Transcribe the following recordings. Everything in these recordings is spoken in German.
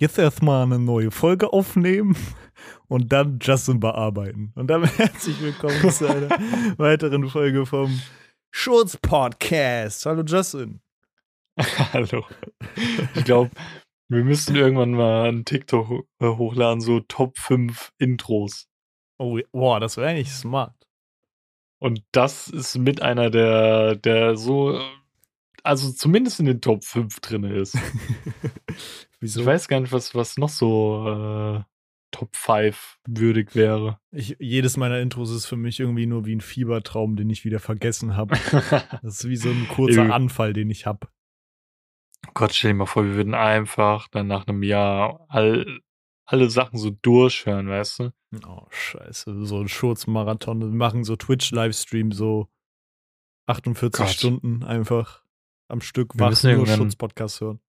jetzt erstmal eine neue Folge aufnehmen und dann Justin bearbeiten. Und damit herzlich willkommen zu einer weiteren Folge vom Schurz Podcast. Hallo Justin. Hallo. Ich glaube, wir müssten irgendwann mal einen TikTok hochladen, so Top 5 Intros. Oh, boah, das wäre eigentlich smart. Und das ist mit einer der, der so, also zumindest in den Top 5 drin ist. Wieso? Ich weiß gar nicht, was, was noch so äh, Top 5 würdig wäre. Ich, jedes meiner Intros ist für mich irgendwie nur wie ein Fiebertraum, den ich wieder vergessen habe. Das ist wie so ein kurzer. Anfall, den ich habe. Gott, stell dir mal vor, wir würden einfach dann nach einem Jahr all, alle Sachen so durchhören, weißt du? Oh, scheiße. So ein Schurzmarathon. Wir machen so Twitch-Livestream, so 48 Gott. Stunden einfach am Stück Wir wach nur Schutz-Podcast hören.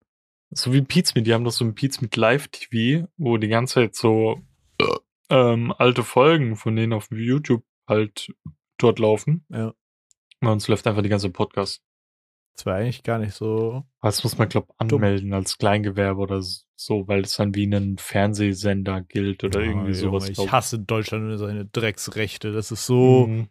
So wie Pizmeet, die haben doch so ein Pizmeet Live-TV, wo die ganze Zeit so ähm, alte Folgen von denen auf YouTube halt dort laufen. Ja. Und uns läuft einfach die ganze Podcast. Das war eigentlich gar nicht so. Das muss man, glaube anmelden als Kleingewerbe oder so, weil es dann wie ein Fernsehsender gilt oder Oh, irgendwie sowas. Junge, ich hasse Deutschland und seine Drecksrechte. Das ist so. Mhm.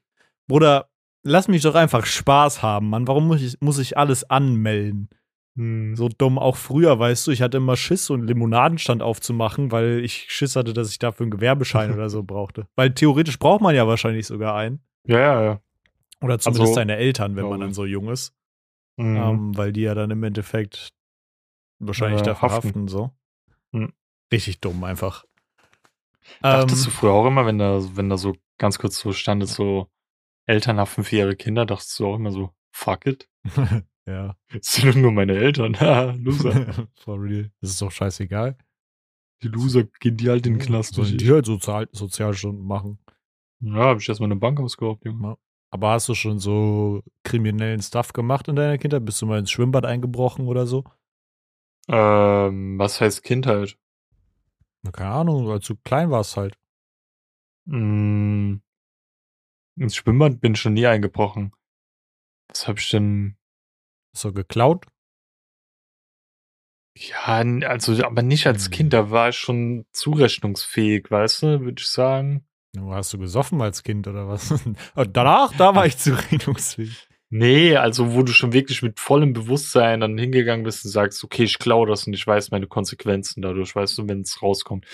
Bruder, lass mich doch einfach Spaß haben, Mann. Warum muss ich, muss ich alles anmelden? Mhm. So dumm. Auch früher, weißt du, ich hatte immer Schiss, so einen Limonadenstand aufzumachen, weil ich Schiss hatte, dass ich dafür einen Gewerbeschein oder so brauchte. Weil theoretisch braucht man ja wahrscheinlich sogar einen. Ja, ja, ja. Oder zumindest Also, seine Eltern, wenn man dann so jung ist. Mhm. Ähm, weil die ja dann im Endeffekt wahrscheinlich Ja, dafür haften. haften. so. Hm. Richtig dumm einfach. Dachtest du Ähm, früher auch immer, wenn da, wenn da so ganz kurz so stand, so Elternhaft für ihre Kinder, dachtest du auch immer so, fuck it. ja. Das sind doch nur meine Eltern. Loser. For real. Das ist doch scheißegal. Die Loser gehen die halt in den Knast. Nicht die halt Sozial Sozialstunden machen. Ja, hab ich erstmal eine Bank ausgeraubt, Junge. Aber hast du schon so kriminellen Stuff gemacht in deiner Kindheit? Bist du mal ins Schwimmbad eingebrochen oder so? Ähm, was heißt Kindheit? Na, keine Ahnung, als du klein warst halt. Mm, ins Schwimmbad bin ich schon nie eingebrochen. Was hab ich denn? Ist so geklaut? Ja, also, aber nicht als Hm. Kind, da war ich schon zurechnungsfähig, weißt du, würde ich sagen. Hast du gesoffen als Kind oder was? Und danach, da war ich zurechnungsfähig. Nee, also wo du schon wirklich mit vollem Bewusstsein dann hingegangen bist und sagst, okay, ich klaue das und ich weiß meine Konsequenzen dadurch, weißt du, wenn es rauskommt.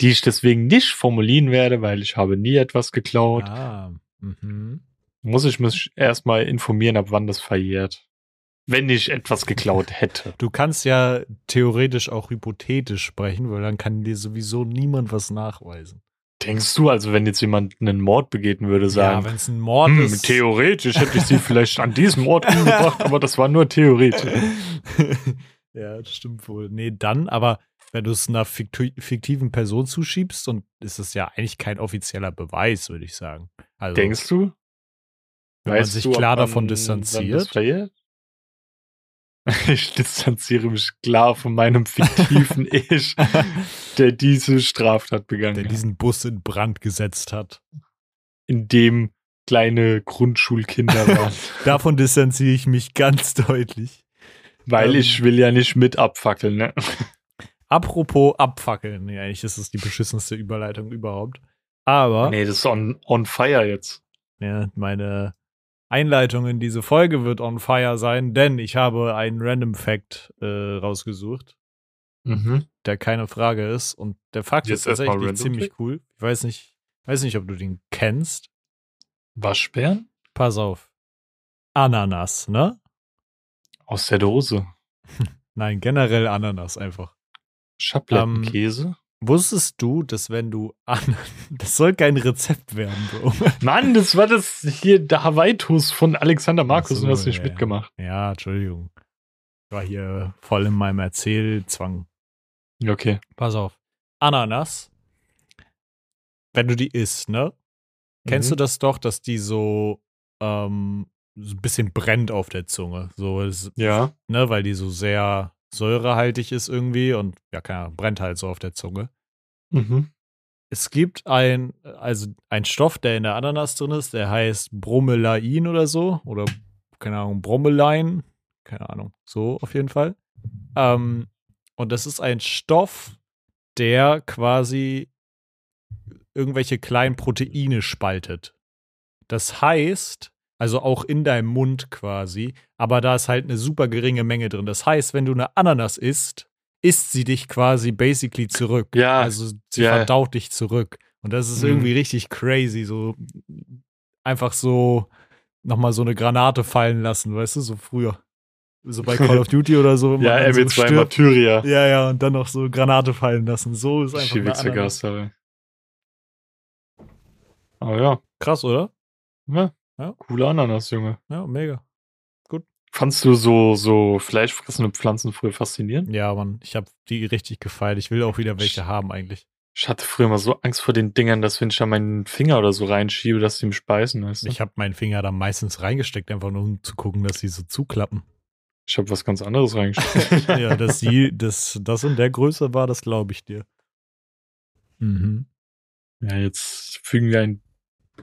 Die ich deswegen nicht formulieren werde, weil ich habe nie etwas geklaut. Ah, mhm. Muss ich mich erstmal informieren, ab wann das verjährt. Wenn ich etwas geklaut hätte. Du kannst ja theoretisch auch hypothetisch sprechen, weil dann kann dir sowieso niemand was nachweisen. Denkst du, also wenn jetzt jemand einen Mord begehen würde, ja, sagen, wenn es ein Mord hm, ist. theoretisch hätte ich sie vielleicht an diesem Ort umgebracht, aber das war nur theoretisch. ja, das stimmt wohl. Nee, dann, aber wenn du es einer fiktiven Person zuschiebst, und ist es ja eigentlich kein offizieller Beweis, würde ich sagen. Also, Denkst du? Wenn man sich ob klar davon distanziert? Ich distanziere mich klar von meinem fiktiven Ich, der diese Straftat begangen der hat. diesen Bus in Brand gesetzt hat. In dem kleine Grundschulkinder waren. Davon distanziere ich mich ganz deutlich. Weil Ähm. ich will ja nicht mit abfackeln, ne? Apropos abfackeln. Nee, eigentlich ist es die beschissenste Überleitung überhaupt. Aber Nee, das ist on, on fire jetzt. ja, meine Einleitung in diese Folge wird on fire sein, denn ich habe einen Random Fact äh, rausgesucht, Mhm. der keine Frage ist. Und der Fakt Jetzt ist tatsächlich ziemlich Fact? cool. Ich weiß nicht, weiß nicht, ob du den kennst. Waschbären? Pass auf. Ananas, ne? Aus der Dose. Nein, generell Ananas einfach. Schablettenkäse? Wusstest du, dass wenn du an das soll kein Rezept werden, Bro. Mann, das war das hier der Hawaii-Toast von Alexander Markus so, und du hast nicht ja. mitgemacht. Ja, Entschuldigung. Ich war hier voll in meinem Erzählzwang. Okay. Pass auf. Ananas, wenn du die isst, ne? Kennst du Mhm. das doch, dass die so, ähm, so ein bisschen brennt auf der Zunge? So, es, Ja. ne, weil die so sehr säurehaltig ist irgendwie und ja, keine Ahnung, brennt halt so auf der Zunge. Mhm. Es gibt ein, also ein Stoff, der in der Ananas drin ist, der heißt Bromelain oder so. Oder, keine Ahnung, Bromelain. Keine Ahnung. So auf jeden Fall. Ähm, Und das ist ein Stoff, der quasi irgendwelche kleinen Proteine spaltet. Das heißt, also auch in deinem Mund quasi, aber da ist halt eine super geringe Menge drin. Das heißt, wenn du eine Ananas isst, isst sie dich quasi basically zurück. Ja. Also sie Ja. verdaut dich zurück. Und das ist Mhm. irgendwie richtig crazy. So einfach so nochmal so eine Granate fallen lassen, weißt du, so früher. So bei Call of Duty oder so. Ja, man dann so MW2 stirbt. Martyria. Ja, ja, und dann noch so Granate fallen lassen. So ist einfach eine Ananas. Aber ja. Krass, oder? ja. Ja. Coole Ananas, Junge. Ja, mega. Fandst du so, so fleischfressende Pflanzen früher faszinierend? Ja, Mann, ich habe die richtig gefeiert. Ich will auch wieder welche haben eigentlich. Ich hatte früher mal so Angst vor den Dingern, dass wenn ich da meinen Finger oder so reinschiebe, dass die mich speisen, du? Ich habe meinen Finger da meistens reingesteckt, einfach nur um zu gucken, dass sie so zuklappen. Ich habe was ganz anderes reingeschickt. ja, dass sie, das, das in der Größe war, das glaube ich dir. Mhm. ja, jetzt fügen wir ein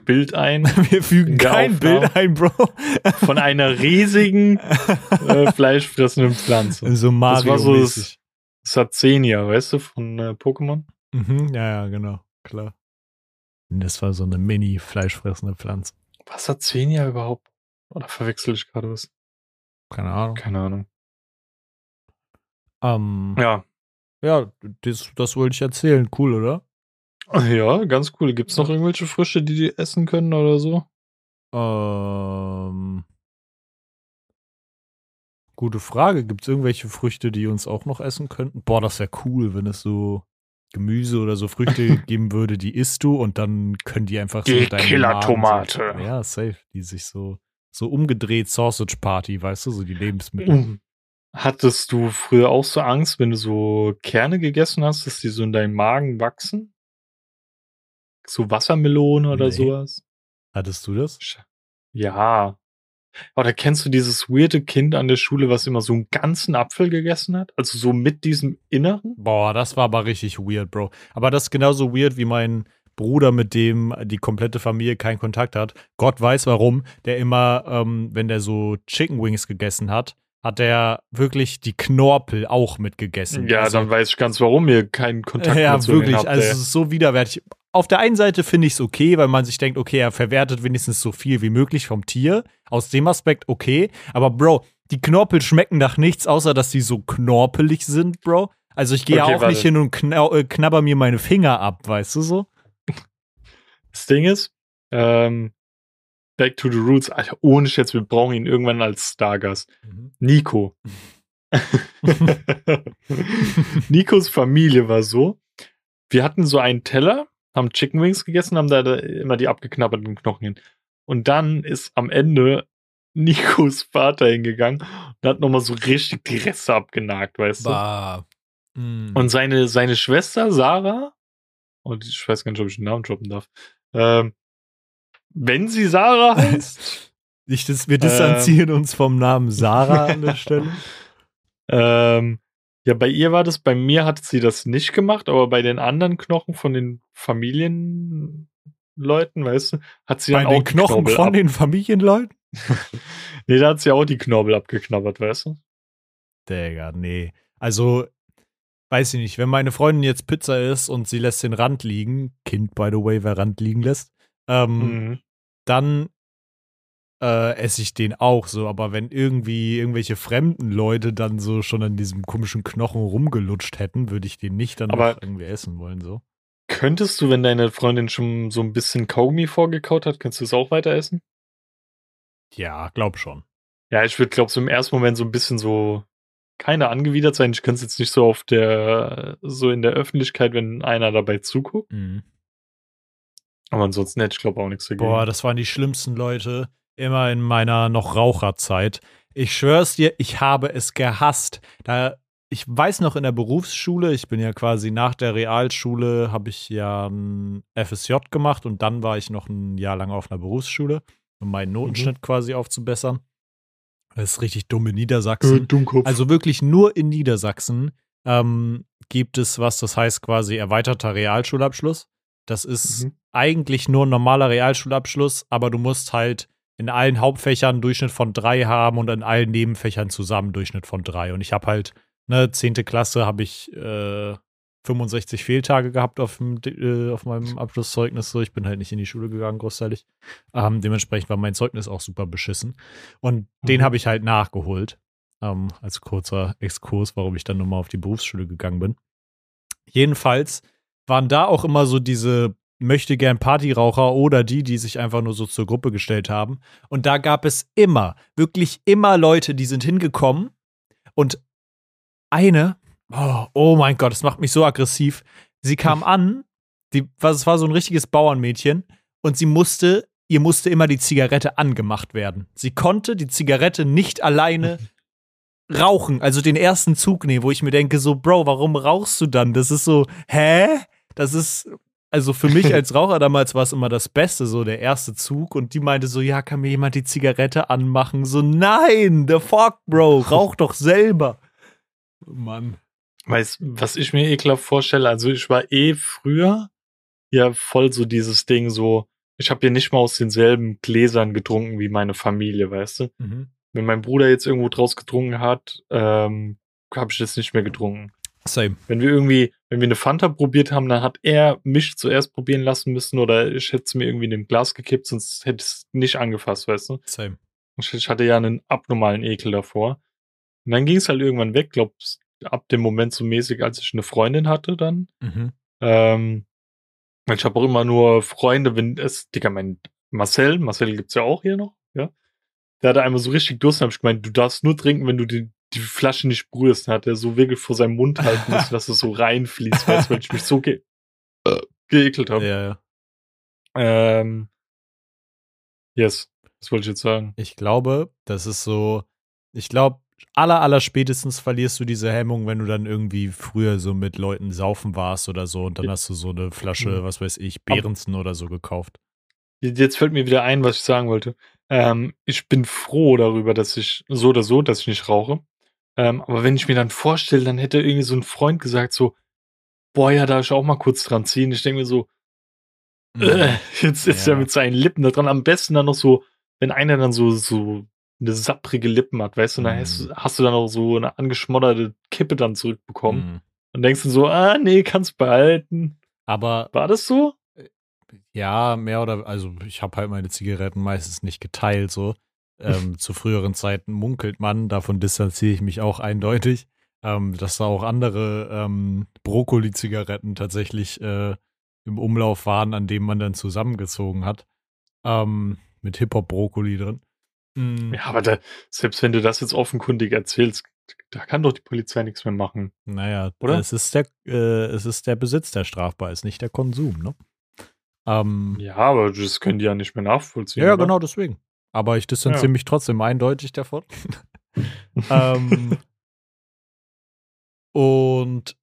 Bild ein Wir fügen kein Aufnahme. Bild ein, Bro. von einer riesigen äh, fleischfressenden Pflanze. so Mario war so mäßig. Sazenia, weißt du, von äh, Pokémon? Mhm, ja, ja, genau, klar. Das war so eine mini fleischfressende Pflanze. Was Sazenia überhaupt? Oder verwechsel ich gerade was? Keine Ahnung. Keine Ahnung. Ähm, Ja. ja, das, das wollte ich erzählen. Cool, oder? Ja, ganz cool. Gibt's noch irgendwelche Früchte, die die essen können oder so? Ähm, gute Frage. Gibt es irgendwelche Früchte, die uns auch noch essen könnten? Boah, das wäre cool, wenn es so Gemüse oder so Früchte geben würde, die isst du und dann können die einfach so Die deinen Killer-Tomate. Magen So, ja, safe. Die sich so, so umgedreht Sausage Party, weißt du, so die Lebensmittel. Um. Hattest du früher auch so Angst, wenn du so Kerne gegessen hast, dass die so in deinem Magen wachsen? So Wassermelone oder Nee. sowas? Hattest du das? Ja. Oder kennst du dieses weirde Kind an der Schule, was immer so einen ganzen Apfel gegessen hat? Also so mit diesem Inneren? Boah, das war aber richtig weird, Bro. Aber das ist genauso weird wie mein Bruder, mit dem die komplette Familie keinen Kontakt hat. Gott weiß warum. Der immer, ähm, wenn der so Chicken Wings gegessen hat, hat er wirklich die Knorpel auch mitgegessen. Ja, also, dann weiß ich ganz, warum ihr keinen Kontakt ja, mehr zu denen wirklich. habt. also es ist so widerwärtig. Auf der einen Seite finde ich es okay, weil man sich denkt, okay, er verwertet wenigstens so viel wie möglich vom Tier. Aus dem Aspekt okay. Aber Bro, die Knorpel schmecken nach nichts, außer dass die so knorpelig sind, Bro. Also ich gehe ja Okay, auch warte. nicht hin und äh, knabber mir meine Finger ab, weißt du so? Das Ding ist, ähm, Back to the Roots, Alter, ohne Schätz, wir brauchen ihn irgendwann als Stargast. Nico. Nikos Familie war so, wir hatten so einen Teller, haben Chicken Wings gegessen, haben da, immer die abgeknabberten Knochen hin. Und dann ist am Ende Nikos Vater hingegangen und hat nochmal so richtig die Reste abgenagt, weißt du? Bah. Mm. Und seine, seine Schwester Sarah, und ich weiß gar nicht, ob ich den Namen droppen darf, ähm, wenn sie Sarah heißt, ich, das, wir distanzieren uns vom Namen Sarah an der Stelle. ähm, ja, bei ihr war das, bei mir hat sie das nicht gemacht, aber bei den anderen Knochen von den Familienleuten, weißt du, hat sie Bei dann den auch die Knochen Knorpel von ab den Familienleuten? Nee, da hat sie auch die Knorpel abgeknabbert, weißt du? Digga, nee. Also, weiß ich nicht, wenn meine Freundin jetzt Pizza isst und sie lässt den Rand liegen, Kind, by the way, wer Rand liegen lässt, ähm, Mhm. dann äh, esse ich den auch so. Aber wenn irgendwie irgendwelche fremden Leute dann so schon an diesem komischen Knochen rumgelutscht hätten, würde ich den nicht dann Aber- irgendwie essen wollen, so. Könntest du, wenn deine Freundin schon so ein bisschen Kaugummi vorgekaut hat, könntest du es auch weiter essen? Ja, glaub schon. Ja, ich würde, glaube so im ersten Moment so ein bisschen so keine angewidert sein. Ich könnte es jetzt nicht so auf der, so in der Öffentlichkeit, wenn einer dabei zuguckt. Mhm. Aber ansonsten hätte ich, glaube auch nichts dagegen. Boah, das waren die schlimmsten Leute immer in meiner noch Raucherzeit. Ich schwör's dir, ich habe es gehasst. Da, ich weiß noch in der Berufsschule, ich bin ja quasi nach der Realschule, habe ich ja ein FSJ gemacht und dann war ich noch ein Jahr lang auf einer Berufsschule, um meinen Notenschnitt quasi aufzubessern. Das ist richtig dumm in Niedersachsen. Äh. Also wirklich nur in Niedersachsen ähm, gibt es was, das heißt quasi erweiterter Realschulabschluss. Das ist Mhm. eigentlich nur ein normaler Realschulabschluss, aber du musst halt in allen Hauptfächern einen Durchschnitt von drei haben und in allen Nebenfächern zusammen einen Durchschnitt von drei. Und ich habe halt ne, 10. Klasse habe ich äh, 65 Fehltage gehabt auf, dem, äh, auf meinem Abschlusszeugnis. So, ich bin halt nicht in die Schule gegangen, großteilig. Ähm, dementsprechend war mein Zeugnis auch super beschissen. Und mhm. den habe ich halt nachgeholt. Ähm, als kurzer Exkurs, warum ich dann nochmal auf die Berufsschule gegangen bin. Jedenfalls waren da auch immer so diese möchte gern Partyraucher oder die, die sich einfach nur so zur Gruppe gestellt haben. Und da gab es immer, wirklich immer Leute, die sind hingekommen und eine, oh, oh mein Gott, das macht mich so aggressiv. Sie kam an, die, was, es war so ein richtiges Bauernmädchen und sie musste, ihr musste immer die Zigarette angemacht werden. Sie konnte die Zigarette nicht alleine rauchen, also den ersten Zug nehmen, wo ich mir denke, so, Bro, warum rauchst du dann? Das ist so, hä? Das ist, also für mich als Raucher damals war es immer das Beste, so der erste Zug. Und die meinte so, ja, kann mir jemand die Zigarette anmachen? So, nein, the fuck, Bro, rauch doch selber. Mann. Weißt, was ich mir ekelhaft vorstelle, also ich war eh früher ja voll so dieses Ding so, ich habe hier nicht mal aus denselben Gläsern getrunken wie meine Familie, weißt du? Mhm. Wenn mein Bruder jetzt irgendwo draus getrunken hat, ähm, habe ich das nicht mehr getrunken. Same. Wenn wir irgendwie, wenn wir eine Fanta probiert haben, dann hat er mich zuerst probieren lassen müssen oder ich hätte es mir irgendwie in dem Glas gekippt, sonst hätte es nicht angefasst, weißt du? Same. Ich hatte ja einen abnormalen Ekel davor. Und dann ging es halt irgendwann weg, glaub, ab dem Moment so mäßig, als ich eine Freundin hatte dann. Mhm. Ähm, ich habe auch immer nur Freunde, wenn es, Digga, mein Marcel, Marcel gibt's ja auch hier noch, ja. Der hatte einmal so richtig Durst und hab ich gemeint, du darfst nur trinken, wenn du die, die Flasche nicht berührst. Dann hat er so wirklich vor seinem Mund halten müssen, dass es so reinfließt, weißt, weil ich mich so ge geekelt habe. Ja, ja. Ähm, yes, was wollte ich jetzt sagen? Ich glaube, das ist so, ich glaube, aller, aller spätestens verlierst du diese Hemmung, wenn du dann irgendwie früher so mit Leuten saufen warst oder so und dann hast du so eine Flasche, mhm. was weiß ich, Behrensen oder so gekauft. Jetzt fällt mir wieder ein, was ich sagen wollte. Ähm, ich bin froh darüber, dass ich so oder so, dass ich nicht rauche. Ähm, aber wenn ich mir dann vorstelle, dann hätte irgendwie so ein Freund gesagt, so, boah, ja, darf ich auch mal kurz dran ziehen. Ich denke mir so, mhm. äh, jetzt ist ja. er mit seinen Lippen da dran. Am besten dann noch so, wenn einer dann so, so eine sapprige Lippen hat, weißt du, dann hast, mhm. hast, du dann auch so eine angeschmodderte Kippe dann zurückbekommen. Mhm. Und denkst du so, ah, nee, kannst behalten. Aber. War das so? Ja, mehr oder, also ich habe halt meine Zigaretten meistens nicht geteilt, so. Ähm, zu früheren Zeiten munkelt man, davon distanziere ich mich auch eindeutig, ähm, dass da auch andere ähm, Brokkoli-Zigaretten tatsächlich äh, im Umlauf waren, an denen man dann zusammengezogen hat. Ähm, mit Hip-Hop-Brokkoli drin. Mhm. Ja, aber da, selbst wenn du das jetzt offenkundig erzählst, da kann doch die Polizei nichts mehr machen. Naja, oder? Es ist der, äh, es ist der Besitz, der strafbar ist, nicht der Konsum, ne? Ähm, ja, aber das können die ja nicht mehr nachvollziehen. Ja, oder? genau deswegen. Aber ich distanziere ja. mich trotzdem eindeutig davon. ähm, und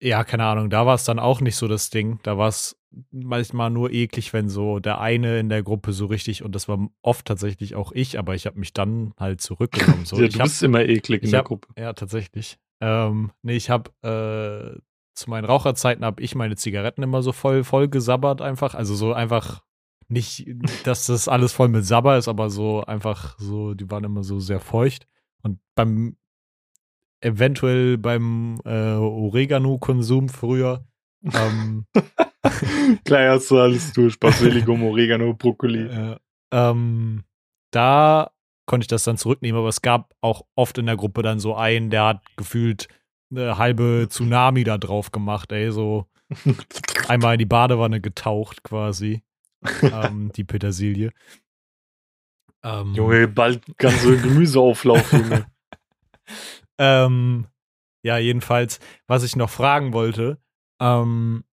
ja, keine Ahnung, da war es dann auch nicht so das Ding. Da war es manchmal nur eklig, wenn so der eine in der Gruppe so richtig, und das war oft tatsächlich auch ich, aber ich habe mich dann halt zurückgenommen. So. ja, du hab, bist immer eklig in der hab, Gruppe. Ja, tatsächlich. Ähm, nee, ich habe äh, zu meinen Raucherzeiten habe ich meine Zigaretten immer so voll, voll gesabbert einfach. Also so einfach nicht, dass das alles voll mit Sabber ist, aber so einfach so, die waren immer so sehr feucht. Und beim eventuell beim äh, Oregano-Konsum früher. Ähm, Gleich hast du alles durch. Basilikum, Oregano, Brokkoli. Äh, ähm, da konnte ich das dann zurücknehmen, aber es gab auch oft in der Gruppe dann so einen, der hat gefühlt eine halbe Tsunami da drauf gemacht, ey, so einmal in die Badewanne getaucht quasi. ähm, die Petersilie. Ähm, Junge, bald ganz so Gemüseauflauf, Junge. ähm, ja, jedenfalls, was ich noch fragen wollte, ähm,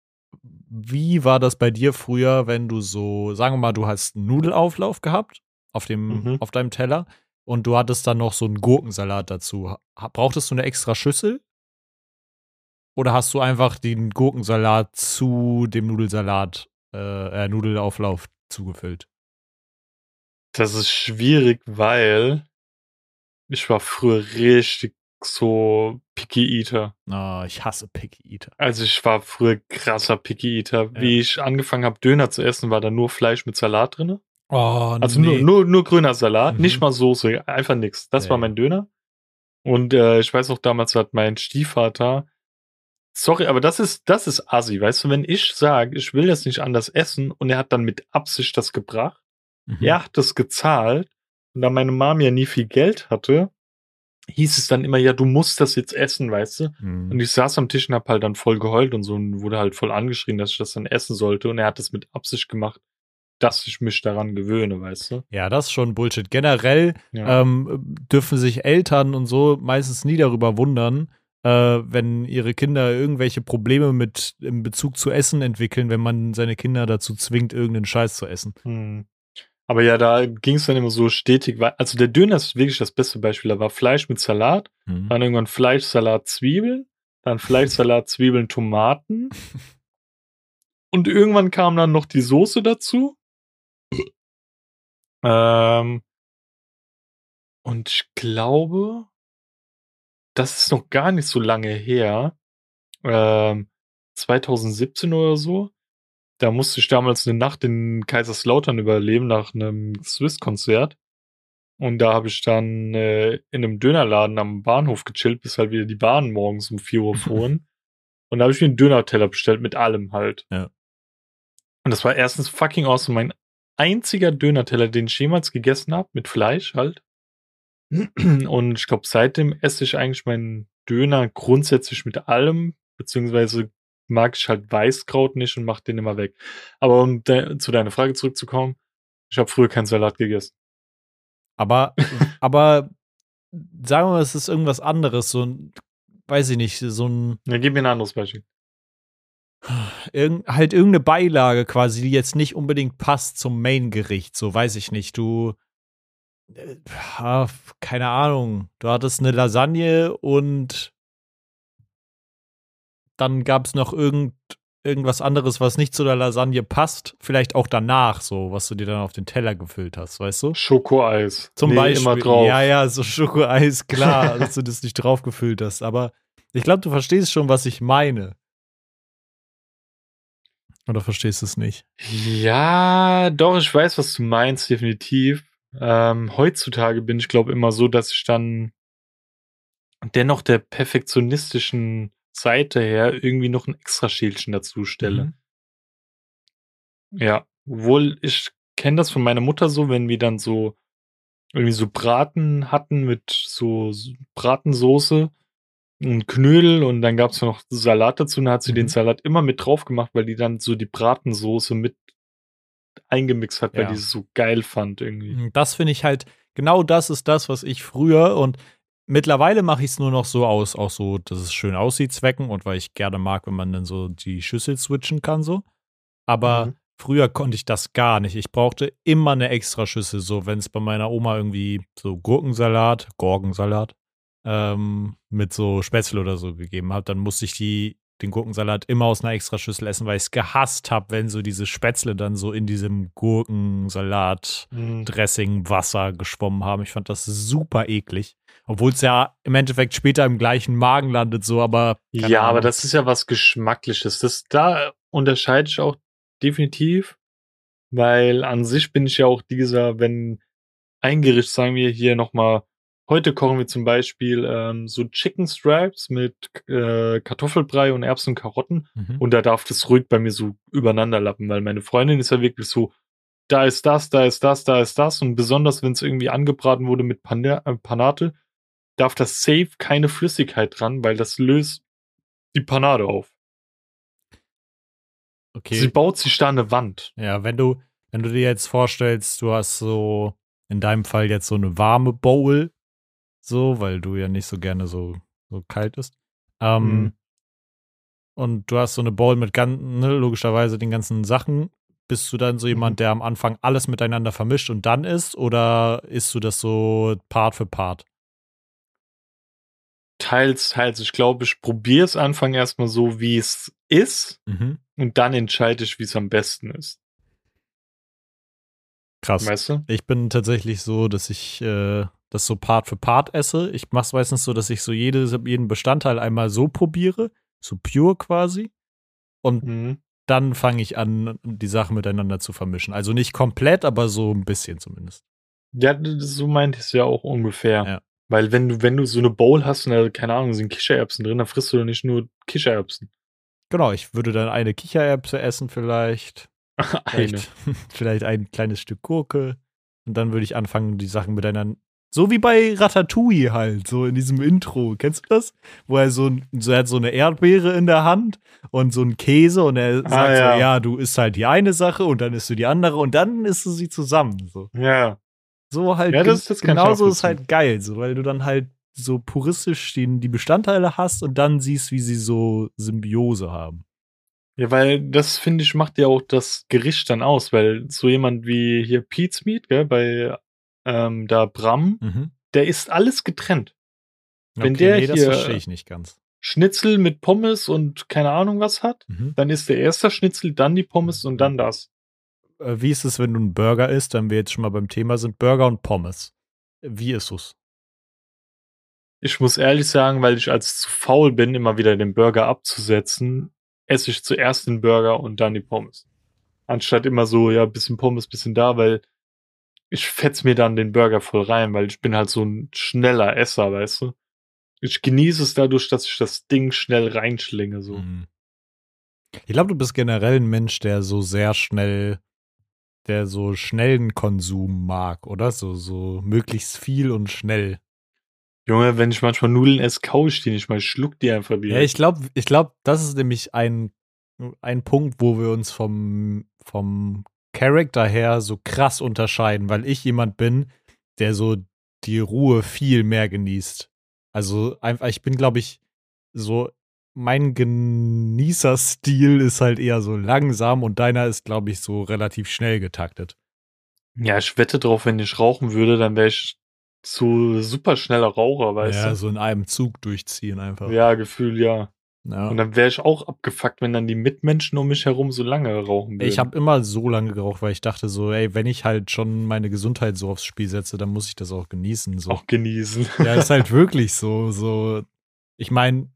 wie war das bei dir früher, wenn du so, sagen wir mal, du hast einen Nudelauflauf gehabt auf, dem, mhm. auf deinem Teller und du hattest dann noch so einen Gurkensalat dazu. Brauchtest du eine extra Schüssel? Oder hast du einfach den Gurkensalat zu dem Nudelsalat, äh, äh, Nudelauflauf zugefüllt? Das ist schwierig, weil ich war früher richtig so Picky Eater. Oh, ich hasse Picky Eater. Also ich war früher krasser Picky Eater. Ja. Wie ich angefangen habe, Döner zu essen, war da nur Fleisch mit Salat drin. Oh, also nee. nur, nur, nur grüner Salat, mhm. nicht mal Soße, einfach nix. Das nee. war mein Döner. Und äh, ich weiß auch, damals hat mein Stiefvater, sorry, aber das ist, das ist assi, weißt du, wenn ich sage, ich will das nicht anders essen und er hat dann mit Absicht das gebracht, Mhm. er hat das gezahlt und da meine Mom ja nie viel Geld hatte, hieß es dann immer, ja, du musst das jetzt essen, weißt du? Mhm. Und ich saß am Tisch und hab halt dann voll geheult und so und wurde halt voll angeschrien, dass ich das dann essen sollte. Und er hat das mit Absicht gemacht, dass ich mich daran gewöhne, weißt du? Ja, das ist schon Bullshit. Generell Ja. ähm, dürfen sich Eltern und so meistens nie darüber wundern, äh, wenn ihre Kinder irgendwelche Probleme mit im Bezug zu Essen entwickeln, wenn man seine Kinder dazu zwingt, irgendeinen Scheiß zu essen. Hm. Aber ja, da ging es dann immer so stetig. Also der Döner ist wirklich das beste Beispiel. Da war Fleisch mit Salat, Mhm. dann irgendwann Fleisch, Salat, Zwiebeln, dann Fleisch, Salat, Zwiebeln, Tomaten. Und irgendwann kam dann noch die Soße dazu. Ähm, und ich glaube, das ist noch gar nicht so lange her. Ähm, 2017 oder so. Da musste ich damals eine Nacht in Kaiserslautern überleben nach einem Swiss-Konzert. Und da habe ich dann äh, in einem Dönerladen am Bahnhof gechillt, bis halt wieder die Bahnen morgens um 4 Uhr fuhren. Und da habe ich mir einen Döner-Teller bestellt mit allem halt. Ja. Und das war erstens fucking awesome. Mein einziger Döner-Teller, den ich jemals gegessen habe, mit Fleisch halt. Und ich glaube, seitdem esse ich eigentlich meinen Döner grundsätzlich mit allem, beziehungsweise mag ich halt Weißkraut nicht und mach den immer weg. Aber um de zu deiner Frage zurückzukommen, ich habe früher keinen Salat gegessen. Aber, aber sagen wir mal, es ist irgendwas anderes, so ein, weiß ich nicht, so ein, Ja, gib mir ein anderes Beispiel. irgend, halt irgendeine Beilage quasi, die jetzt nicht unbedingt passt zum Main-Gericht, so weiß ich nicht. Du, keine Ahnung, du hattest eine Lasagne und dann gab es noch irgend, irgendwas anderes, was nicht zu der Lasagne passt. Vielleicht auch danach, so, was du dir dann auf den Teller gefüllt hast, weißt du? Schokoeis. Zum Nee, Beispiel. immer drauf. Ja, ja, so Schokoeis, klar, dass du das nicht drauf gefüllt hast. Aber ich glaube, du verstehst schon, was ich meine. Oder verstehst du es nicht? Ja, doch, ich weiß, was du meinst, definitiv. Ähm, heutzutage bin ich, glaube immer so, dass ich dann dennoch der perfektionistischen Seite her irgendwie noch ein extra Schälchen dazu stelle. Mhm. Ja, obwohl ich kenne das von meiner Mutter so, wenn wir dann so irgendwie so Braten hatten mit so Bratensoße und Knödel und dann gab's noch Salat dazu und dann hat sie den Mhm. Salat immer mit drauf gemacht, weil die dann so die Bratensoße mit eingemixt hat, weil Ja. die es so geil fand irgendwie. Das finde ich halt, genau das ist das, was ich früher und mittlerweile mache ich es nur noch so aus, auch so, dass es schön aussieht, Zwecken und weil ich gerne mag, wenn man dann so die Schüssel switchen kann, so. Aber Mhm. früher konnte ich das gar nicht. Ich brauchte immer eine extra Schüssel, so wenn es bei meiner Oma irgendwie so Gurkensalat, Gorgensalat ähm, mit so Spätzle oder so gegeben hat, dann musste ich die den Gurkensalat immer aus einer extra Schüssel essen, weil ich es gehasst habe, wenn so diese Spätzle dann so in diesem Gurkensalat Mhm. Dressing, Wasser geschwommen haben. Ich fand das super eklig. Obwohl es ja im Endeffekt später im gleichen Magen landet, so, aber. Ja, aber Ahnung. das ist ja was Geschmackliches. Das, da unterscheide ich auch definitiv, weil an sich bin ich ja auch dieser, wenn ein Gericht, sagen wir hier nochmal, heute kochen wir zum Beispiel ähm, so Chicken Stripes mit äh, Kartoffelbrei und Erbsen und Karotten Mhm. und da darf das ruhig bei mir so übereinander lappen, weil meine Freundin ist ja wirklich so, da ist das, da ist das, da ist das und besonders wenn es irgendwie angebraten wurde mit Pana äh, Panate, darf das safe keine Flüssigkeit dran, weil das löst die Panade auf. okay. Sie baut sich da eine Wand. Ja, wenn du, wenn du dir jetzt vorstellst, du hast so in deinem Fall jetzt so eine warme Bowl, so, weil du ja nicht so gerne so, so kalt ist. Ähm, Mhm. Und du hast so eine Bowl mit ganz, ne, logischerweise den ganzen Sachen. Bist du dann so jemand, Mhm. der am Anfang alles miteinander vermischt und dann isst? Oder isst du das so Part für Part? Teils, teils. Ich glaube, ich probiere es Anfang erstmal so, wie es ist Mhm. und dann entscheide ich, wie es am besten ist. Krass. Weißt du? Ich bin tatsächlich so, dass ich äh, das so Part für Part esse. Ich mache es meistens so, dass ich so jede, jeden Bestandteil einmal so probiere, so pure quasi. Und Mhm. dann fange ich an, die Sachen miteinander zu vermischen. Also nicht komplett, aber so ein bisschen zumindest. Ja, so meint ich es ja auch ungefähr. Ja. Weil wenn du, wenn du so eine Bowl hast und da, keine Ahnung, sind Kichererbsen drin, dann frisst du doch nicht nur Kichererbsen. Genau, ich würde dann eine Kichererbse essen vielleicht. Eine. Vielleicht, vielleicht ein kleines Stück Gurke. Und dann würde ich anfangen, die Sachen miteinander. So wie bei Ratatouille halt, so in diesem Intro. Kennst du das? Wo er so, so er hat so eine Erdbeere in der Hand und so einen Käse und er sagt ja. so, ja, du isst halt die eine Sache und dann isst du die andere und dann isst du sie zusammen. So, Ja. so halt. Ja, das- das genauso ist halt geil, so, weil du dann halt so puristisch die, die Bestandteile hast und dann siehst, wie sie so Symbiose haben. Ja, weil das, finde ich, macht ja auch das Gericht dann aus, weil so jemand wie hier Pete's Meat, gell, bei ähm, da Bram, Mhm. der isst alles getrennt. Wenn okay, der nee, das hier- verstehe ich nicht ganz. Schnitzel mit Pommes und keine Ahnung was hat, Mhm. dann isst der erste Schnitzel, dann die Pommes und dann das. Äh, Wie ist es, wenn du einen Burger isst, wenn wir jetzt schon mal beim Thema sind, Burger und Pommes? Wie ist es? Ich muss ehrlich sagen, weil ich als zu faul bin, immer wieder den Burger abzusetzen, esse ich zuerst den Burger und dann die Pommes. Anstatt immer so, ja, bisschen Pommes, bisschen da, weil ich fetz mir dann den Burger voll rein, weil ich bin halt so ein schneller Esser, weißt du? Ich genieße es dadurch, dass ich das Ding schnell reinschlinge, so. Mhm. Ich glaube, du bist generell ein Mensch, der so sehr schnell, der so schnellen Konsum mag, oder? So, so möglichst viel und schnell. Junge, wenn ich manchmal Nudeln esse, kau ich die nicht mal, ich schluck die einfach wieder. Ja, ich glaube, ich glaube, das ist nämlich ein, ein Punkt, wo wir uns vom, vom Charakter her so krass unterscheiden, weil ich jemand bin, der so die Ruhe viel mehr genießt. Also einfach, ich bin, glaube ich, so, mein Genießerstil ist halt eher so langsam und deiner ist, glaube ich, so relativ schnell getaktet. ja, ich wette drauf, wenn ich rauchen würde, dann wäre ich so super schneller Raucher, weißt ja, du? so in einem Zug durchziehen einfach. Ja, Gefühl, ja. Ja. Und dann wäre ich auch abgefuckt, wenn dann die Mitmenschen um mich herum so lange rauchen würden. Ich habe immer so lange geraucht, weil ich dachte so, ey, wenn ich halt schon meine Gesundheit so aufs Spiel setze, dann muss ich das auch genießen. So. auch genießen. Ja, ist halt wirklich so. so. Ich meine,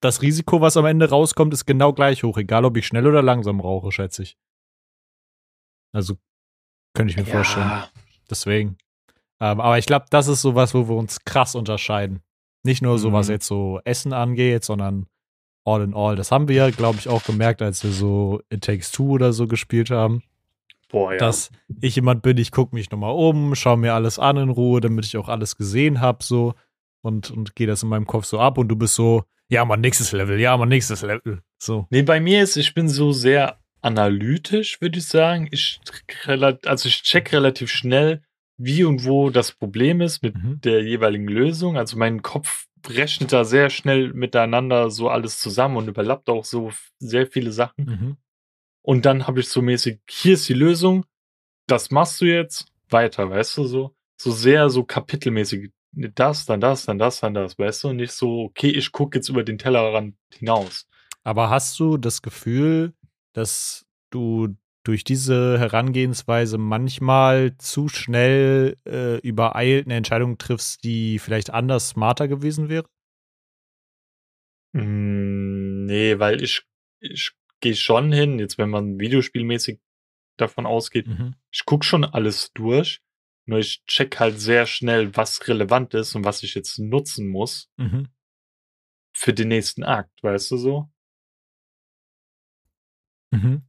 das Risiko, was am Ende rauskommt, ist genau gleich hoch, egal ob ich schnell oder langsam rauche, schätze ich. Also könnte ich mir vorstellen. Deswegen. Ähm, aber ich glaube, das ist sowas, wo wir uns krass unterscheiden. Nicht nur so, was Mhm. jetzt so Essen angeht, sondern all in all. Das haben wir ja, glaube ich, auch gemerkt, als wir so It Takes Two oder so gespielt haben. Boah, ja. Dass ich jemand bin, ich gucke mich nochmal um, schaue mir alles an in Ruhe, damit ich auch alles gesehen habe, so. Und, und gehe das in meinem Kopf so ab und du bist so, ja, mal nächstes Level, ja, mal nächstes Level. So. nee, bei mir ist, ich bin so sehr analytisch, würde ich sagen. Ich, also ich check relativ schnell, wie und wo das Problem ist mit Mhm. der jeweiligen Lösung. Also mein Kopf rechnet da sehr schnell miteinander so alles zusammen und überlappt auch so sehr viele Sachen. Mhm. Und dann habe ich so mäßig, hier ist die Lösung, das machst du jetzt, weiter, weißt du, so. So sehr so kapitelmäßig, das, dann das, dann das, dann das, weißt du, und nicht so, okay, ich gucke jetzt über den Tellerrand hinaus. Aber hast du das Gefühl, dass du durch diese Herangehensweise manchmal zu schnell äh, übereilt eine Entscheidung triffst, die vielleicht anders smarter gewesen wäre? Mm, nee, weil ich, ich gehe schon hin, jetzt wenn man videospielmäßig davon ausgeht, Mhm. ich guck schon alles durch, nur ich check halt sehr schnell, was relevant ist und was ich jetzt nutzen muss Mhm. für den nächsten Akt, weißt du so? Mhm.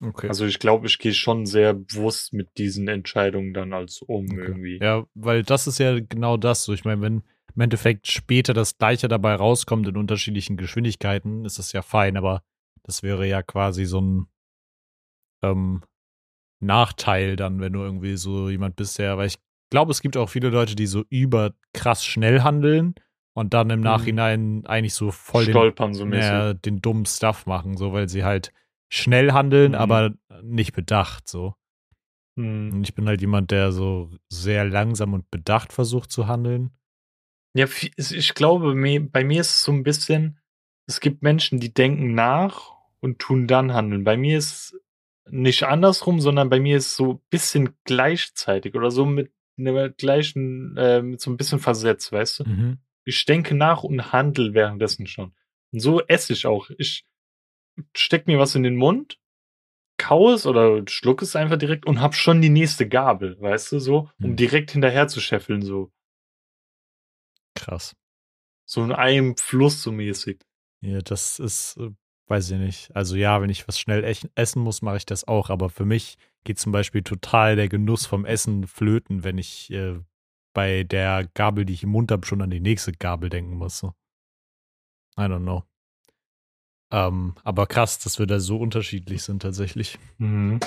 Okay. Also ich glaube, ich gehe schon sehr bewusst mit diesen Entscheidungen dann als um Okay. irgendwie. Ja, weil das ist ja genau das. So, ich meine, wenn im Endeffekt später das Gleiche dabei rauskommt in unterschiedlichen Geschwindigkeiten, ist das ja fein, aber das wäre ja quasi so ein ähm, Nachteil dann, wenn du irgendwie so jemand bist, der, weil ich glaube, es gibt auch viele Leute, die so über krass schnell handeln und dann im Mhm. Nachhinein eigentlich so voll den, Stolpern so mäßig. ja, den dummen Stuff machen, so weil sie halt schnell handeln, Mhm. aber nicht bedacht, so. Hm. Und ich bin halt jemand, der so sehr langsam und bedacht versucht zu handeln. Ja, ich glaube, bei mir ist es so ein bisschen, es gibt Menschen, die denken nach und tun dann handeln. Bei mir ist es nicht andersrum, sondern bei mir ist es so ein bisschen gleichzeitig oder so mit einer gleichen, äh, mit so ein bisschen versetzt, weißt du? Mhm. Ich denke nach und handle währenddessen schon. Und so esse ich auch. Ich steck mir was in den Mund, kau es oder schluck es einfach direkt und hab schon die nächste Gabel, weißt du, so, um Hm. direkt hinterher zu scheffeln, so. Krass. So in einem Fluss so mäßig. Ja, das ist, äh, weiß ich nicht. Also ja, wenn ich was schnell essen muss, mache ich das auch. Aber für mich geht zum Beispiel total der Genuss vom Essen flöten, wenn ich äh, bei der Gabel, die ich im Mund habe, schon an die nächste Gabel denken muss. So. I don't know. Ähm, aber krass, dass wir da so unterschiedlich sind tatsächlich. Mhm.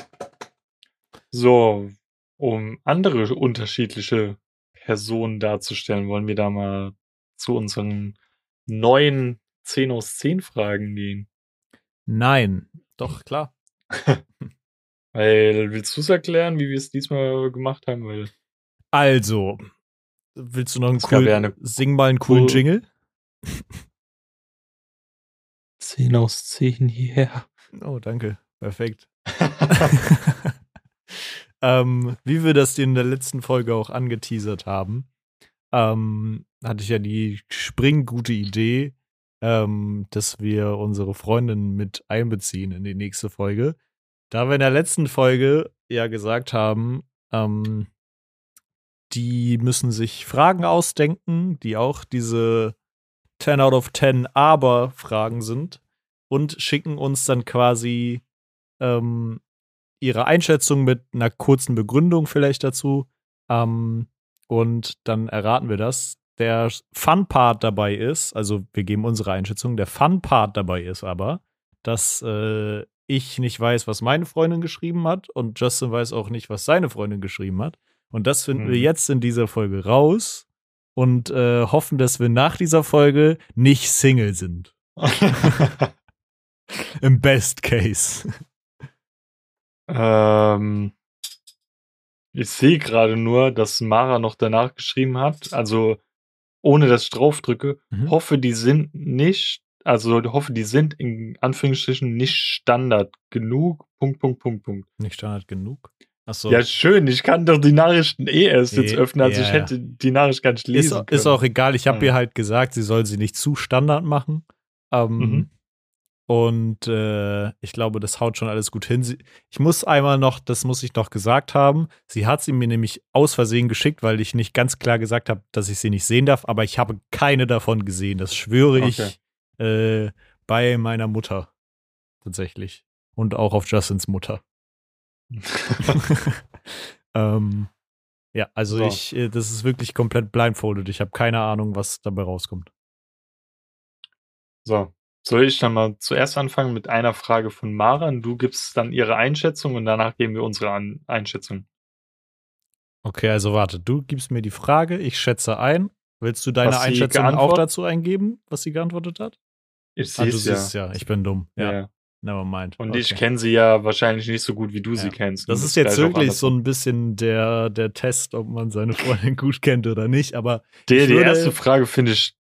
So, um andere unterschiedliche Personen darzustellen, wollen wir da mal zu unseren neuen 10 aus 10 Fragen gehen. Nein, doch, klar. Weil, willst du es erklären, wie wir es diesmal gemacht haben? Weil Also, willst du noch einen coolen, ja eine- sing mal einen coolen cool- Jingle? 10 aus 10, yeah. Oh, danke. Perfekt. ähm, wie wir das in der letzten Folge auch angeteasert haben, ähm, hatte ich ja die springgute Idee, ähm, dass wir unsere Freundin mit einbeziehen in die nächste Folge. Da wir in der letzten Folge ja gesagt haben, ähm, die müssen sich Fragen ausdenken, die auch diese 10 out of 10 Aber-Fragen sind und schicken uns dann quasi ähm, ihre Einschätzung mit einer kurzen Begründung vielleicht dazu. Ähm, und dann erraten wir das. Der Fun-Part dabei ist, also wir geben unsere Einschätzung, der Fun-Part dabei ist aber, dass äh, ich nicht weiß, was meine Freundin geschrieben hat und Justin weiß auch nicht, was seine Freundin geschrieben hat. Und das finden wir Mhm. jetzt in dieser Folge raus und äh, hoffen, dass wir nach dieser Folge nicht Single sind. Im Best Case. ähm, ich sehe gerade nur, dass Mara noch danach geschrieben hat, also ohne dass ich draufdrücke, Mhm. hoffe, die sind nicht, also hoffe, die sind in Anführungsstrichen nicht Standard genug. Punkt, Punkt, Punkt, Punkt. Nicht Standard genug. Achso. Ja, schön, ich kann doch die Nachrichten eh erst jetzt öffnen, also ja, ich ja. hätte die Nachricht gar nicht ist, lesen können. ist auch egal. Ich habe Ja. ihr halt gesagt, sie soll sie nicht zu Standard machen. Ähm, Mhm. Und äh, ich glaube, das haut schon alles gut hin. Sie, ich muss einmal noch, das muss ich noch gesagt haben, sie hat sie mir nämlich aus Versehen geschickt, weil ich nicht ganz klar gesagt habe, dass ich sie nicht sehen darf, aber ich habe keine davon gesehen. Das schwöre Okay. ich äh, bei meiner Mutter tatsächlich. Und auch auf Justins Mutter. ähm, ja, also So. ich, äh, das ist wirklich komplett blindfolded. Ich habe keine Ahnung, was dabei rauskommt. So, soll ich dann mal zuerst anfangen mit einer Frage von Mara und du gibst dann ihre Einschätzung und danach geben wir unsere An Einschätzung. Okay, also warte, du gibst mir die Frage, ich schätze ein. Willst du deine Was Einschätzung auch dazu eingeben, was sie geantwortet hat? Ich Ah, sehe du es ja. siehst ja, ich bin dumm. Ja, ja. Never mind. Und okay. ich kenne sie ja wahrscheinlich nicht so gut, wie du sie Ja. kennst. Das Und ist jetzt wirklich so ein bisschen der, der Test, ob man seine Freundin gut kennt oder nicht, aber die würde- erste Frage finde ich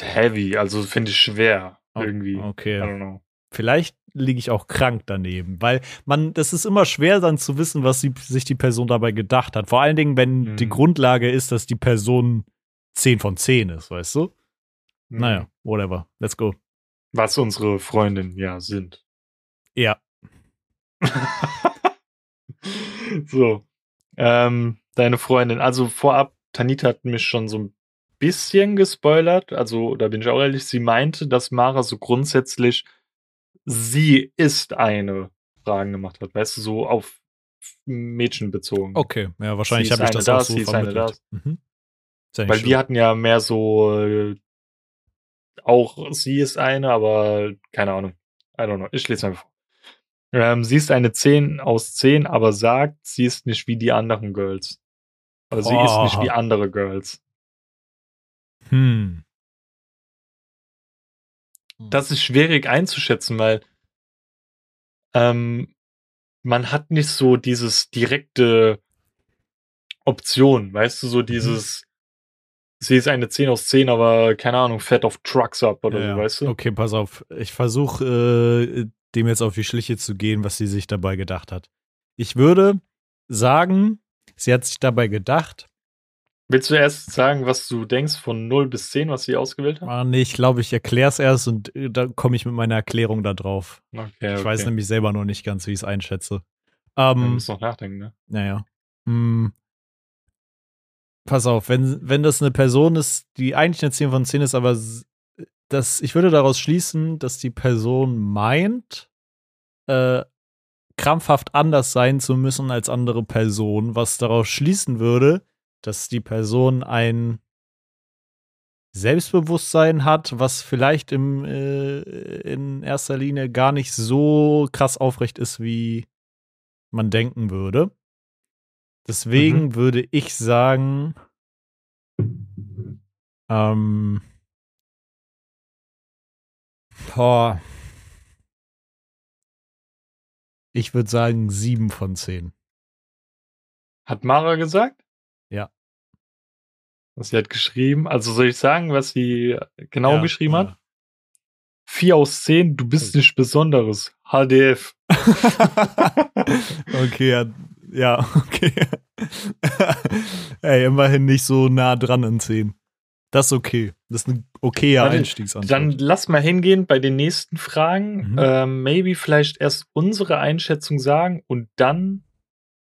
heavy, also finde ich schwer Oh, irgendwie. Okay. Vielleicht liege ich auch krank daneben, weil man, das ist immer schwer dann zu wissen, was sie, sich die Person dabei gedacht hat. Vor allen Dingen, wenn Mhm. die Grundlage ist, dass die Person 10 von 10 ist, weißt du? Naja, whatever. Let's go. Was unsere Freundinnen ja sind. Ja. so. Ähm, deine Freundin. Also vorab, Tanita hat mich schon so ein bisschen gespoilert. Also, da bin ich auch ehrlich, sie meinte, dass Mara so grundsätzlich sie ist eine Fragen gemacht hat. Weißt du, so auf Mädchen bezogen. Okay, ja, wahrscheinlich habe ich das da, auch so vermittelt. Mhm. Ja nicht Weil wir hatten ja mehr so äh, auch sie ist eine, aber keine Ahnung. I don't know. Ich lese einfach vor. Ähm, sie ist eine 10 aus 10, aber sagt, sie ist nicht wie die anderen Girls. Oder sie ist nicht wie andere Girls. Hm. Das ist schwierig einzuschätzen, weil ähm, man hat nicht so dieses direkte Option, weißt du, Mhm. so dieses sie ist eine 10 aus 10, aber keine Ahnung, fett auf Trucks ab oder Ja, so, weißt du? Okay, pass auf. Ich versuche äh, dem jetzt auf die Schliche zu gehen, was sie sich dabei gedacht hat. Ich würde sagen, sie hat sich dabei gedacht, Willst du erst sagen, was du denkst von 0 bis 10, was sie ausgewählt hat? ah, nee, ich glaube, ich erkläre es erst und äh, da komme ich mit meiner Erklärung da drauf. Okay, Ich weiß okay. nämlich selber noch nicht ganz, wie ich es einschätze. Ähm, müssen noch nachdenken, ne? naja. Hm. Pass auf, wenn, wenn das eine Person ist, die eigentlich eine 10 von 10 ist, aber das, ich würde daraus schließen, dass die Person meint, äh, krampfhaft anders sein zu müssen als andere Personen, was daraus schließen würde, dass die Person ein Selbstbewusstsein hat, was vielleicht im, äh, in erster Linie gar nicht so krass aufrecht ist, wie man denken würde. Deswegen mhm. würde ich sagen, ähm, boah, ich würde sagen sieben von zehn. Hat Mara gesagt? Ja. Was sie hat geschrieben. Also soll ich sagen, was sie genau ja, geschrieben ja. hat? Vier aus zehn, du bist nicht Besonderes. HDF. okay, ja, ja, okay. Ey, immerhin nicht so nah dran in 10. Das ist okay. Das ist ein okayer Warte, Einstiegsantwort. Dann lass mal hingehen bei den nächsten Fragen. Mhm. Ähm, maybe vielleicht erst unsere Einschätzung sagen und dann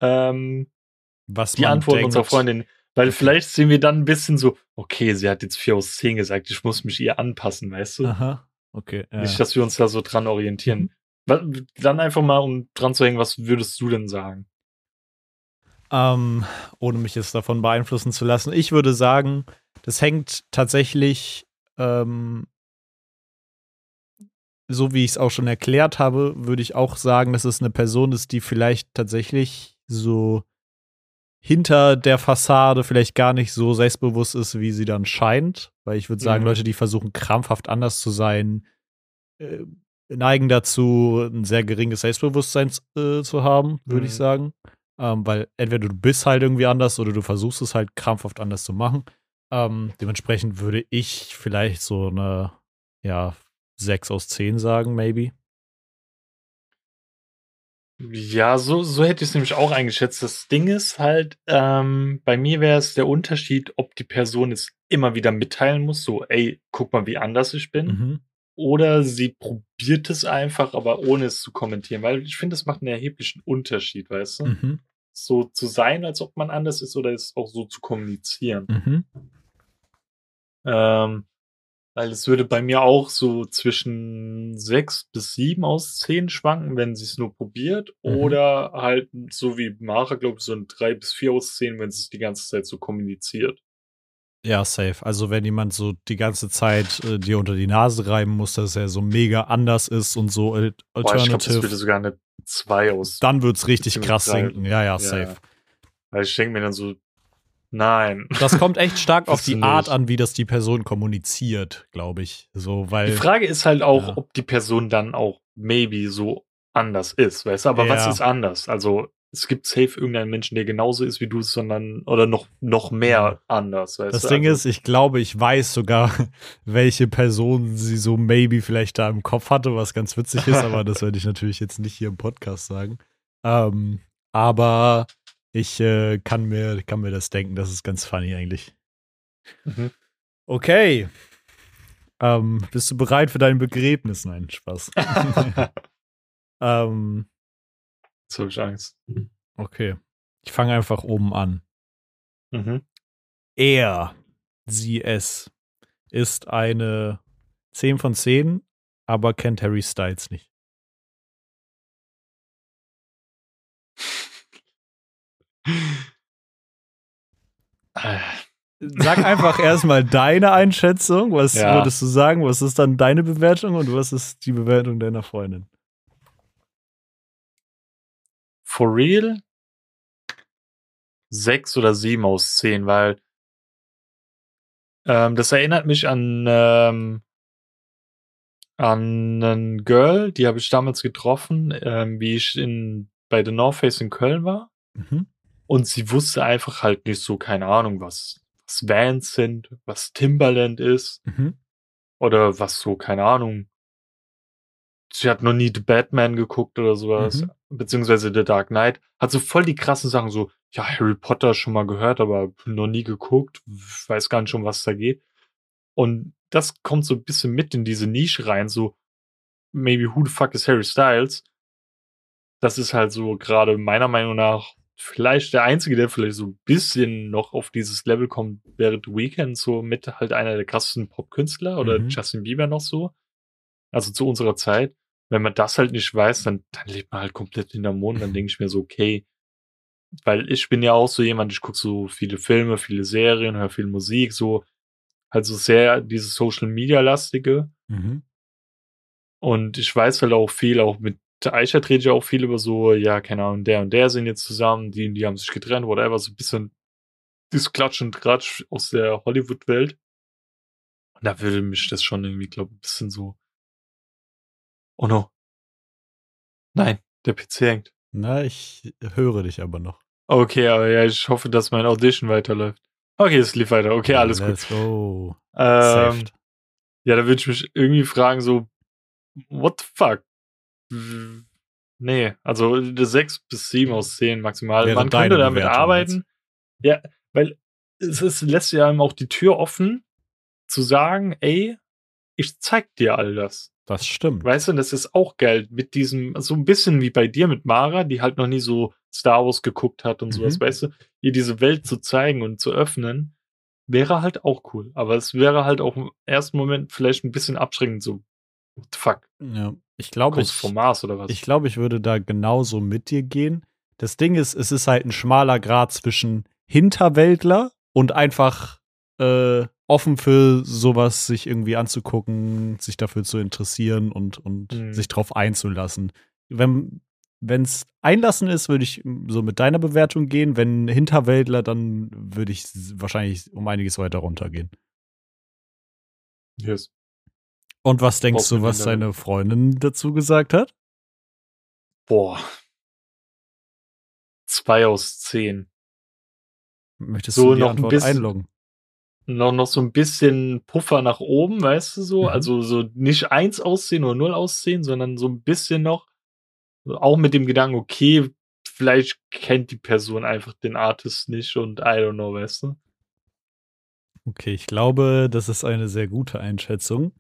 ähm, Was die Antwort denkt. unserer Freundin. Weil vielleicht sehen wir dann ein bisschen so, okay, sie hat jetzt 4 aus 10 gesagt, ich muss mich ihr anpassen, weißt du? Aha, okay. Ja. Nicht, dass wir uns da so dran orientieren. Mhm. Dann einfach mal, um dran zu hängen, was würdest du denn sagen? Ähm, ohne mich jetzt davon beeinflussen zu lassen. Ich würde sagen, das hängt tatsächlich, ähm, so wie ich es auch schon erklärt habe, würde ich auch sagen, dass es eine Person ist, die vielleicht tatsächlich so hinter der Fassade vielleicht gar nicht so selbstbewusst ist, wie sie dann scheint. Weil ich würde sagen, mhm. Leute, die versuchen krampfhaft anders zu sein, äh, neigen dazu, ein sehr geringes Selbstbewusstsein äh, zu haben, würde mhm. ich sagen. Ähm, weil entweder du bist halt irgendwie anders oder du versuchst es halt krampfhaft anders zu machen. Ähm, dementsprechend würde ich vielleicht so eine, ja, 6 aus 10 sagen, maybe. Ja, so, so hätte ich es nämlich auch eingeschätzt. Das Ding ist halt, ähm, bei mir wäre es der Unterschied, ob die Person es immer wieder mitteilen muss, so, ey, guck mal, wie anders ich bin. Mhm. Oder sie probiert es einfach, aber ohne es zu kommentieren, weil ich finde, das macht einen erheblichen Unterschied, weißt du? Mhm. So zu sein, als ob man anders ist, oder es auch so zu kommunizieren. Mhm. Ähm, weil es würde bei mir auch so zwischen sechs bis sieben aus zehn schwanken, wenn sie es nur probiert. Mhm. Oder halt so wie Mara, glaube ich, so ein drei bis vier aus zehn, wenn sie es die ganze Zeit so kommuniziert. Ja, safe. Also wenn jemand so die ganze Zeit äh, dir unter die Nase reiben muss, dass er so mega anders ist und so Alternative. Boah, ich glaube, das würde sogar eine 2 aus. Dann wird es richtig krass sinken. Ja, ja, safe. Ja. Weil ich denke mir dann so, nein. Das kommt echt stark auf die Art an, wie das die Person kommuniziert, glaube ich. So, weil. Die Frage ist halt auch, ja. ob die Person dann auch maybe so anders ist, weißt du? Aber ja. was ist anders? Also es gibt safe irgendeinen Menschen, der genauso ist wie du, sondern oder noch, noch mehr anders. das du? Ding also, ist, ich glaube, ich weiß sogar, welche Person sie so maybe vielleicht da im Kopf hatte, was ganz witzig ist, aber das werde ich natürlich jetzt nicht hier im Podcast sagen. Ähm, aber ich äh, kann, mir, kann mir das denken, das ist ganz funny eigentlich. Mhm. Okay. Ähm, bist du bereit für dein Begräbnis? Nein, Spaß. ähm, Jetzt habe ich Angst. Okay. Ich fange einfach oben an. Mhm. Er, sie, es ist eine 10 von 10, aber kennt Harry Styles nicht. Sag einfach erstmal deine Einschätzung. Was ja. würdest du sagen? Was ist dann deine Bewertung und was ist die Bewertung deiner Freundin? For real sechs oder sieben aus zehn, weil ähm, das erinnert mich an ähm, an ein Girl, die habe ich damals getroffen, ähm, wie ich in bei The North Face in Köln war. Mhm. Und sie wusste einfach halt nicht so, keine Ahnung, was, was Vans sind, was Timberland ist. Mhm. Oder was so, keine Ahnung, sie hat noch nie The Batman geguckt oder sowas, mhm. Beziehungsweise The Dark Knight, hat so voll die krassen Sachen, so, ja, Harry Potter schon mal gehört, aber noch nie geguckt, weiß gar nicht schon, was da geht. Und das kommt so ein bisschen mit in diese Nische rein, so, maybe who the fuck is Harry Styles? Das ist halt so gerade meiner Meinung nach vielleicht der Einzige, der vielleicht so ein bisschen noch auf dieses Level kommt, wäre The Weeknd, so mit halt einer der krassesten Popkünstler oder Mhm. Justin Bieber noch so. Also zu unserer Zeit. Wenn man das halt nicht weiß, dann, dann lebt man halt komplett hinterm Mond. Dann denke ich mir so, okay. Weil ich bin ja auch so jemand, ich gucke so viele Filme, viele Serien, höre viel Musik, so halt so sehr dieses Social Media lastige. Mhm. Und ich weiß halt auch viel, auch mit Aisha rede ich auch viel über so, ja, keine Ahnung, der und der sind jetzt zusammen, die, die haben sich getrennt, whatever, so ein bisschen dieses Klatsch und Tratsch aus der Hollywood-Welt. Und da würde mich das schon irgendwie, glaube ich, ein bisschen so. Oh no. Nein, der PC hängt. Na, ich höre dich aber noch. Okay, aber ja, ich hoffe, dass mein Audition weiterläuft. Okay, es lief weiter. Okay, alles gut. Let's go. Ähm. Ja, da würde ich mich irgendwie fragen, so, what the fuck? Nee, also eine 6 bis 7 aus 10 maximal. Wäre Man könnte damit Bewertung arbeiten. Ja, weil es ist, lässt ja einem auch die Tür offen, zu sagen, ey, ich zeig dir all das. Das stimmt. Weißt du, das ist auch geil mit diesem, so ein bisschen wie bei dir mit Mara, die halt noch nie so Star Wars geguckt hat und sowas, Mhm. weißt du, ihr diese Welt zu zeigen und zu öffnen, wäre halt auch cool. Aber es wäre halt auch im ersten Moment vielleicht ein bisschen abschreckend, so, fuck, Ja, ich glaube, ich, vor Mars oder was? ich glaube, ich würde da genauso mit dir gehen. Das Ding ist, es ist halt ein schmaler Grad zwischen Hinterwäldler und einfach äh, offen für sowas sich irgendwie anzugucken, sich dafür zu interessieren und, und Mhm. sich drauf einzulassen. Wenn es einlassen ist, würde ich so mit deiner Bewertung gehen. Wenn Hinterwäldler, dann würde ich wahrscheinlich um einiges weiter runtergehen. yes. Und was denkst du, was deine Freundin dazu gesagt hat? Boah. Zwei aus zehn. Möchtest So du die noch ein Antwort bisschen- einloggen? Noch, noch so ein bisschen Puffer nach oben, weißt du so? Mhm. Also so nicht eins aussehen oder null aussehen, sondern so ein bisschen noch. Auch mit dem Gedanken, okay, vielleicht kennt die Person einfach den Artist nicht und I don't know, weißt du? Okay, ich glaube, das ist eine sehr gute Einschätzung.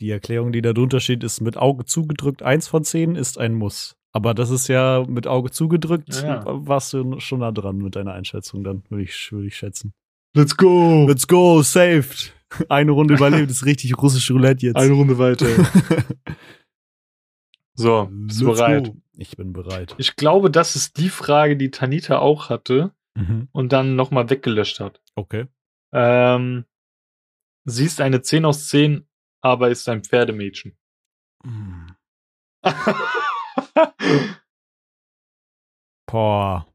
Die Erklärung, die da drunter steht, ist mit Auge zugedrückt. Eins von zehn ist ein Muss. Aber das ist ja mit Auge zugedrückt, Ja. warst du schon nah dran mit deiner Einschätzung, dann würde ich, würde ich schätzen. Let's go! Let's go, saved. Eine Runde überlebt, ist richtig russisch Roulette jetzt. Runde weiter. so, bist du bereit? go. Ich bin bereit. Ich glaube, das ist die Frage, die Tanita auch hatte Mhm. und dann nochmal weggelöscht hat. Okay. Ähm, sie ist eine 10 aus 10, aber ist ein Pferdemädchen. Hm. Boah.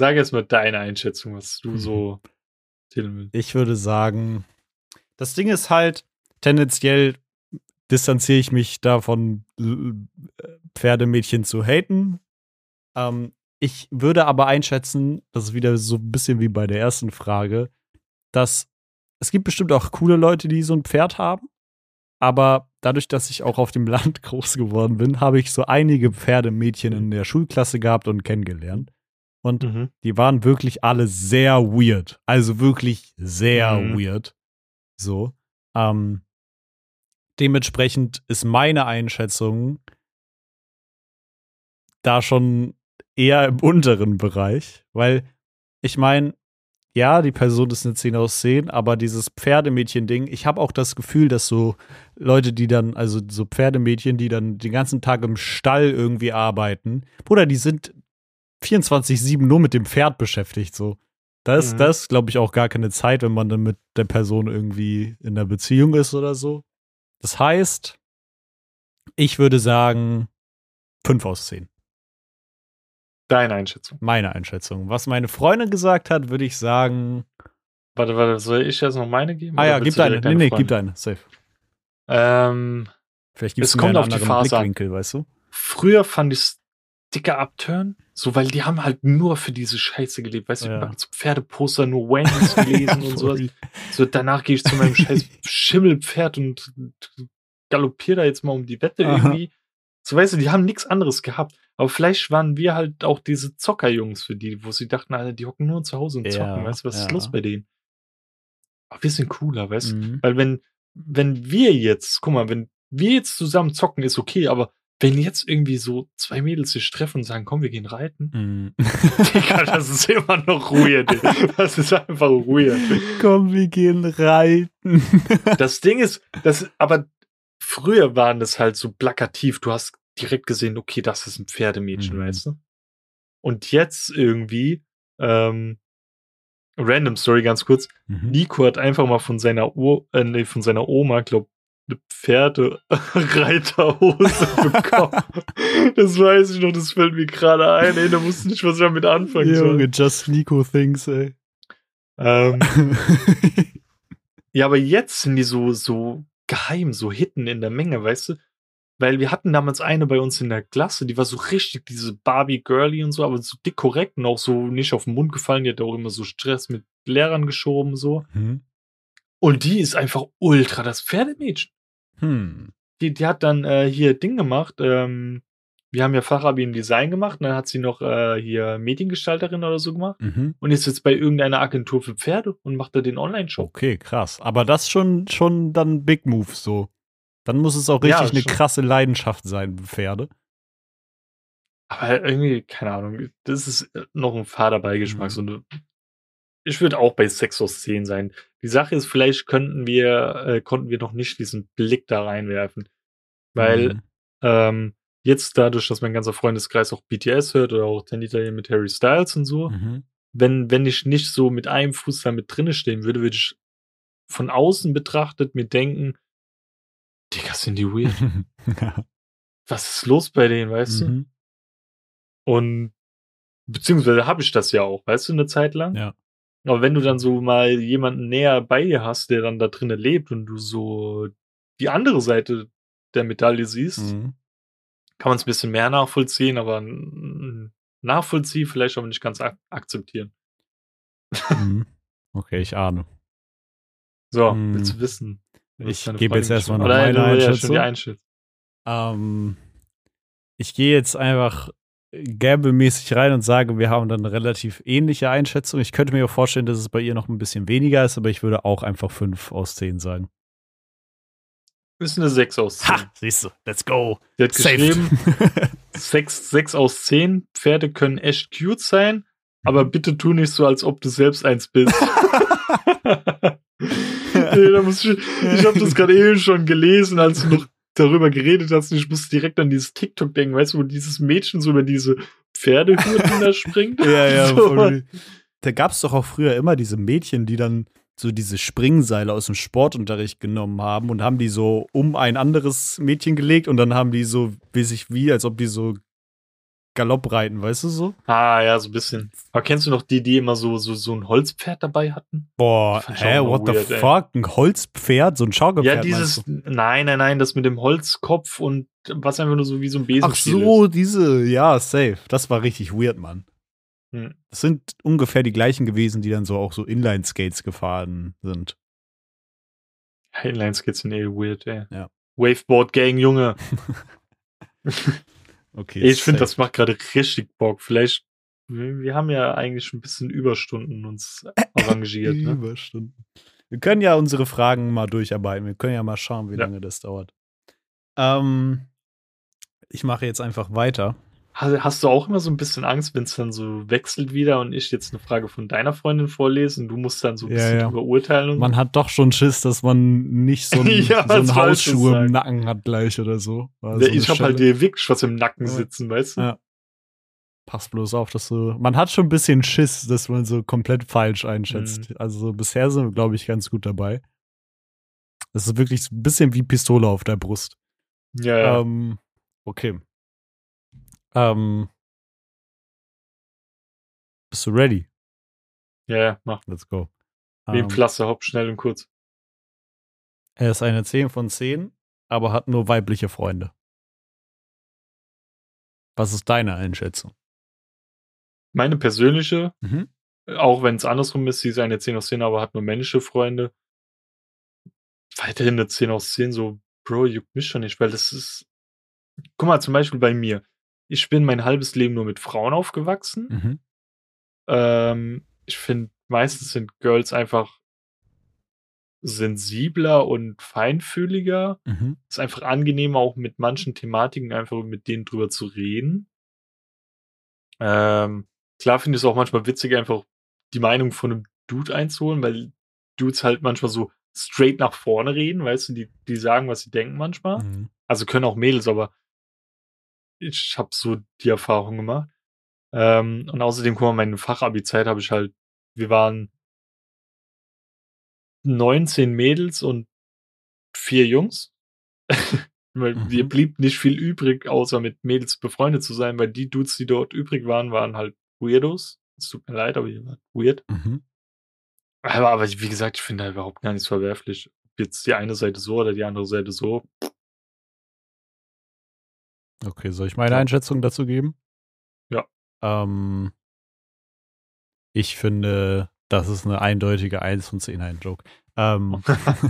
Sag jetzt mal deine Einschätzung, was du Mhm. so willst. Ich würde sagen, das Ding ist halt, tendenziell distanziere ich mich davon, Pferdemädchen zu haten. Ähm, ich würde aber einschätzen, das ist wieder so ein bisschen wie bei der ersten Frage, dass es gibt bestimmt auch coole Leute, die so ein Pferd haben. Aber dadurch, dass ich auch auf dem Land groß geworden bin, habe ich so einige Pferdemädchen in der Schulklasse gehabt und kennengelernt. Und Mhm. die waren wirklich alle sehr weird. Also wirklich sehr Mhm. weird. So. Ähm, dementsprechend ist meine Einschätzung da schon eher im unteren Bereich, weil ich meine, ja, die Person ist eine 10 aus 10, aber dieses Pferdemädchen-Ding, ich habe auch das Gefühl, dass so Leute, die dann, also so Pferdemädchen, die dann den ganzen Tag im Stall irgendwie arbeiten, Bruder, die sind 24-7 nur mit dem Pferd beschäftigt, so. Das, Mhm. das glaube ich, auch gar keine Zeit, wenn man dann mit der Person irgendwie in einer Beziehung ist oder so. Das heißt, ich würde sagen 5 aus 10. Deine Einschätzung. Meine Einschätzung. Was meine Freundin gesagt hat, würde ich sagen. Warte, warte, soll ich jetzt noch meine geben? Ah ja, gib deine. Nee, nee, Freundin? gib deine. Safe. Ähm, Vielleicht gibst Es kommt einen auf die anderen Phase. Blickwinkel, weißt du? früher fand ich dicker Abturn, so weil die haben halt nur für diese Scheiße gelebt, weißt du, Ja. ja. so Pferdeposter, nur Waynes gelesen und sowas. So, danach gehe ich zu meinem scheiß Schimmelpferd und galoppiere da jetzt mal um die Wette Aha. irgendwie. So, weißt du, die haben nichts anderes gehabt. Aber vielleicht waren wir halt auch diese Zockerjungs für die, wo sie dachten, Alter, die hocken nur zu Hause und Ja, zocken, weißt du, was ja. ist los bei denen? Aber wir sind cooler, weißt du? Mhm. Weil wenn, wenn wir jetzt, guck mal, wenn wir jetzt zusammen zocken, ist okay, aber wenn jetzt irgendwie so zwei Mädels sich treffen und sagen, komm, wir gehen reiten. Digga, das ist immer noch ey. Das ist einfach weird. Komm, wir gehen reiten. Das Ding ist, das, aber früher waren das halt so plakativ. Du hast direkt gesehen, okay, das ist ein Pferdemädchen, Mhm. weißt du? Und jetzt irgendwie, ähm, random Story ganz kurz. Mhm. Nico hat einfach mal von seiner Ur äh, nee, von seiner Oma, glaub, eine Pferdereiterhose bekommen. das weiß ich noch, das fällt mir gerade ein, ey, da wusste nicht, was ich damit anfangen soll. Junge, just Nico things, ey. Ähm, ja, aber jetzt sind die so, so geheim, so hidden in der Menge, weißt du? Weil wir hatten damals eine bei uns in der Klasse, die war so richtig diese Barbie-Girly und so, aber so dick korrekt und auch so nicht auf den Mund gefallen. Die hat auch immer so Stress mit Lehrern geschoben, so. Hm. Und die ist einfach ultra das Pferdemädchen. Hm. Die, die hat dann äh, hier Ding gemacht. Ähm, wir haben ja Fachabi in Design gemacht und dann hat sie noch äh, hier Mediengestalterin oder so gemacht Mhm. und ist jetzt bei irgendeiner Agentur für Pferde und macht da den Online-Shop. Okay, krass. Aber das schon, schon dann Big Move so. Dann muss es auch Ja, richtig eine schon. krasse Leidenschaft sein, Pferde. Aber irgendwie, keine Ahnung, das ist noch ein fader Beigeschmack. Mhm. So eine, ich würde auch bei 6 aus 10 sein. Die Sache ist, vielleicht könnten wir, äh, konnten wir noch nicht diesen Blick da reinwerfen. Weil Mhm. ähm, jetzt dadurch, dass mein ganzer Freundeskreis auch BTS hört oder auch Ten Italien mit Harry Styles und so, Mhm. wenn, wenn ich nicht so mit einem Fuß da mit drinne stehen würde, würde ich von außen betrachtet mir denken, Digga, sind die weird. Was ist los bei denen, weißt du? Mhm. Und beziehungsweise habe ich das ja auch, weißt du, eine Zeit lang. Ja. Aber wenn du dann so mal jemanden näher bei dir hast, der dann da drinnen lebt und du so die andere Seite der Medaille siehst, Mhm. kann man es ein bisschen mehr nachvollziehen, aber nachvollziehen vielleicht aber nicht ganz ak akzeptieren. Mhm. Okay, ich ahne. So, Hm. willst du wissen? Ich gebe jetzt erstmal noch meine du ja schon Einschätzung. die Einschätzung. Ähm, ich gehe jetzt einfach gamblemäßig rein und sage, wir haben dann eine relativ ähnliche Einschätzung. Ich könnte mir auch vorstellen, dass es bei ihr noch ein bisschen weniger ist, aber ich würde auch einfach 5 aus 10 sagen. Ist eine 6 aus 10. Ha, siehst du, let's go. Sie hat Saved. geschrieben, 6, 6 aus 10. Pferde können echt cute sein, aber bitte tu nicht so, als ob du selbst eins bist. nee, da muss ich ich habe das gerade eben schon gelesen, als du noch darüber geredet hast. Ich musste direkt an dieses TikTok denken, weißt du, wo dieses Mädchen so über diese Pferdehürden da springt. ja, ja, so. Da gab es doch auch früher immer diese Mädchen, die dann so diese Springseile aus dem Sportunterricht genommen haben und haben die so um ein anderes Mädchen gelegt und dann haben die so, wie sich wie, als ob die so Galopp reiten, weißt du so? Ah, ja, so ein bisschen. Aber kennst du noch die, die immer so, so, so ein Holzpferd dabei hatten? Boah, hä, what the weird, ey. fuck? Ein Holzpferd, so ein Schaukelpferd. Ja, dieses, nein, nein, nein, das mit dem Holzkopf und was einfach nur so wie so ein du? Ach so, diese, ja, safe. Das war richtig weird, Mann. Hm. Das sind ungefähr die gleichen gewesen, die dann so auch so Inline-Skates gefahren sind. ist. Inline-Skates sind eh weird, ey. Ja. Waveboard-Gang, Junge. Okay. ich finde, das macht gerade richtig Bock. Vielleicht, wir wir haben ja eigentlich ein bisschen Überstunden uns arrangiert, ne? Überstunden. Wir können ja unsere Fragen mal durcharbeiten. Wir können ja mal schauen, wie Ja. lange das dauert. Ähm, ich mache jetzt einfach weiter. Hast, du auch immer so ein bisschen Angst, wenn es dann so wechselt wieder und ich jetzt eine Frage von deiner Freundin vorlese und du musst dann so ein Ja, bisschen ja. drüber urteilen Man hat doch schon Schiss, dass man nicht so, ein, Ja, so einen Hausschuh im. Nacken hat gleich oder so. Oder so. so Ja, ich habe halt dir wirklich was im Nacken Ja. sitzen, weißt du? Ja. Pass bloß auf, dass du. Man hat schon ein bisschen Schiss, dass man so komplett falsch einschätzt. Also so bisher sind wir, glaube ich, ganz gut dabei. Das ist wirklich ein bisschen wie Pistole auf der Brust. Ja, ja. Ähm, okay. Ähm, bist du ready? ja, ja, mach. Let's go. Wie Ähm, ein Pflaster, hopp, schnell und kurz. er ist eine 10 von 10, aber hat nur weibliche Freunde. Was ist deine Einschätzung? Meine persönliche, Mhm. auch wenn es andersrum ist, sie ist eine 10 aus 10, aber hat nur männliche Freunde. Weiterhin eine 10 aus 10, so, Bro, juckt mich schon nicht, weil das ist. Guck mal, zum Beispiel bei mir. Ich bin mein halbes Leben nur mit Frauen aufgewachsen. Mhm. Ähm, ich finde, meistens sind Girls einfach sensibler und feinfühliger. Mhm. Ist einfach angenehmer, auch mit manchen Thematiken einfach mit denen drüber zu reden. Ähm, klar finde ich es auch manchmal witzig, einfach die Meinung von einem Dude einzuholen, weil Dudes halt manchmal so straight nach vorne reden, weißt du, die, die sagen, was sie denken manchmal. Mhm. Also können auch Mädels, aber ich habe so die Erfahrung gemacht. Ähm, und außerdem, guck mal, meine Fachabi-Zeit habe ich halt, wir waren 19 Mädels und vier Jungs. weil Mhm. mir blieb nicht viel übrig, außer mit Mädels befreundet zu sein, weil die Dudes, die dort übrig waren, waren halt Weirdos. Es tut mir leid, aber ihr wart weird. Mhm. Aber, aber wie gesagt, ich finde da überhaupt gar nichts verwerflich. Ob Jetzt die eine Seite so oder die andere Seite so. Okay, soll ich meine. Einschätzung dazu geben? Ja. Ähm, ich finde, das ist eine eindeutige 1 von 10 ein Joke. Ähm,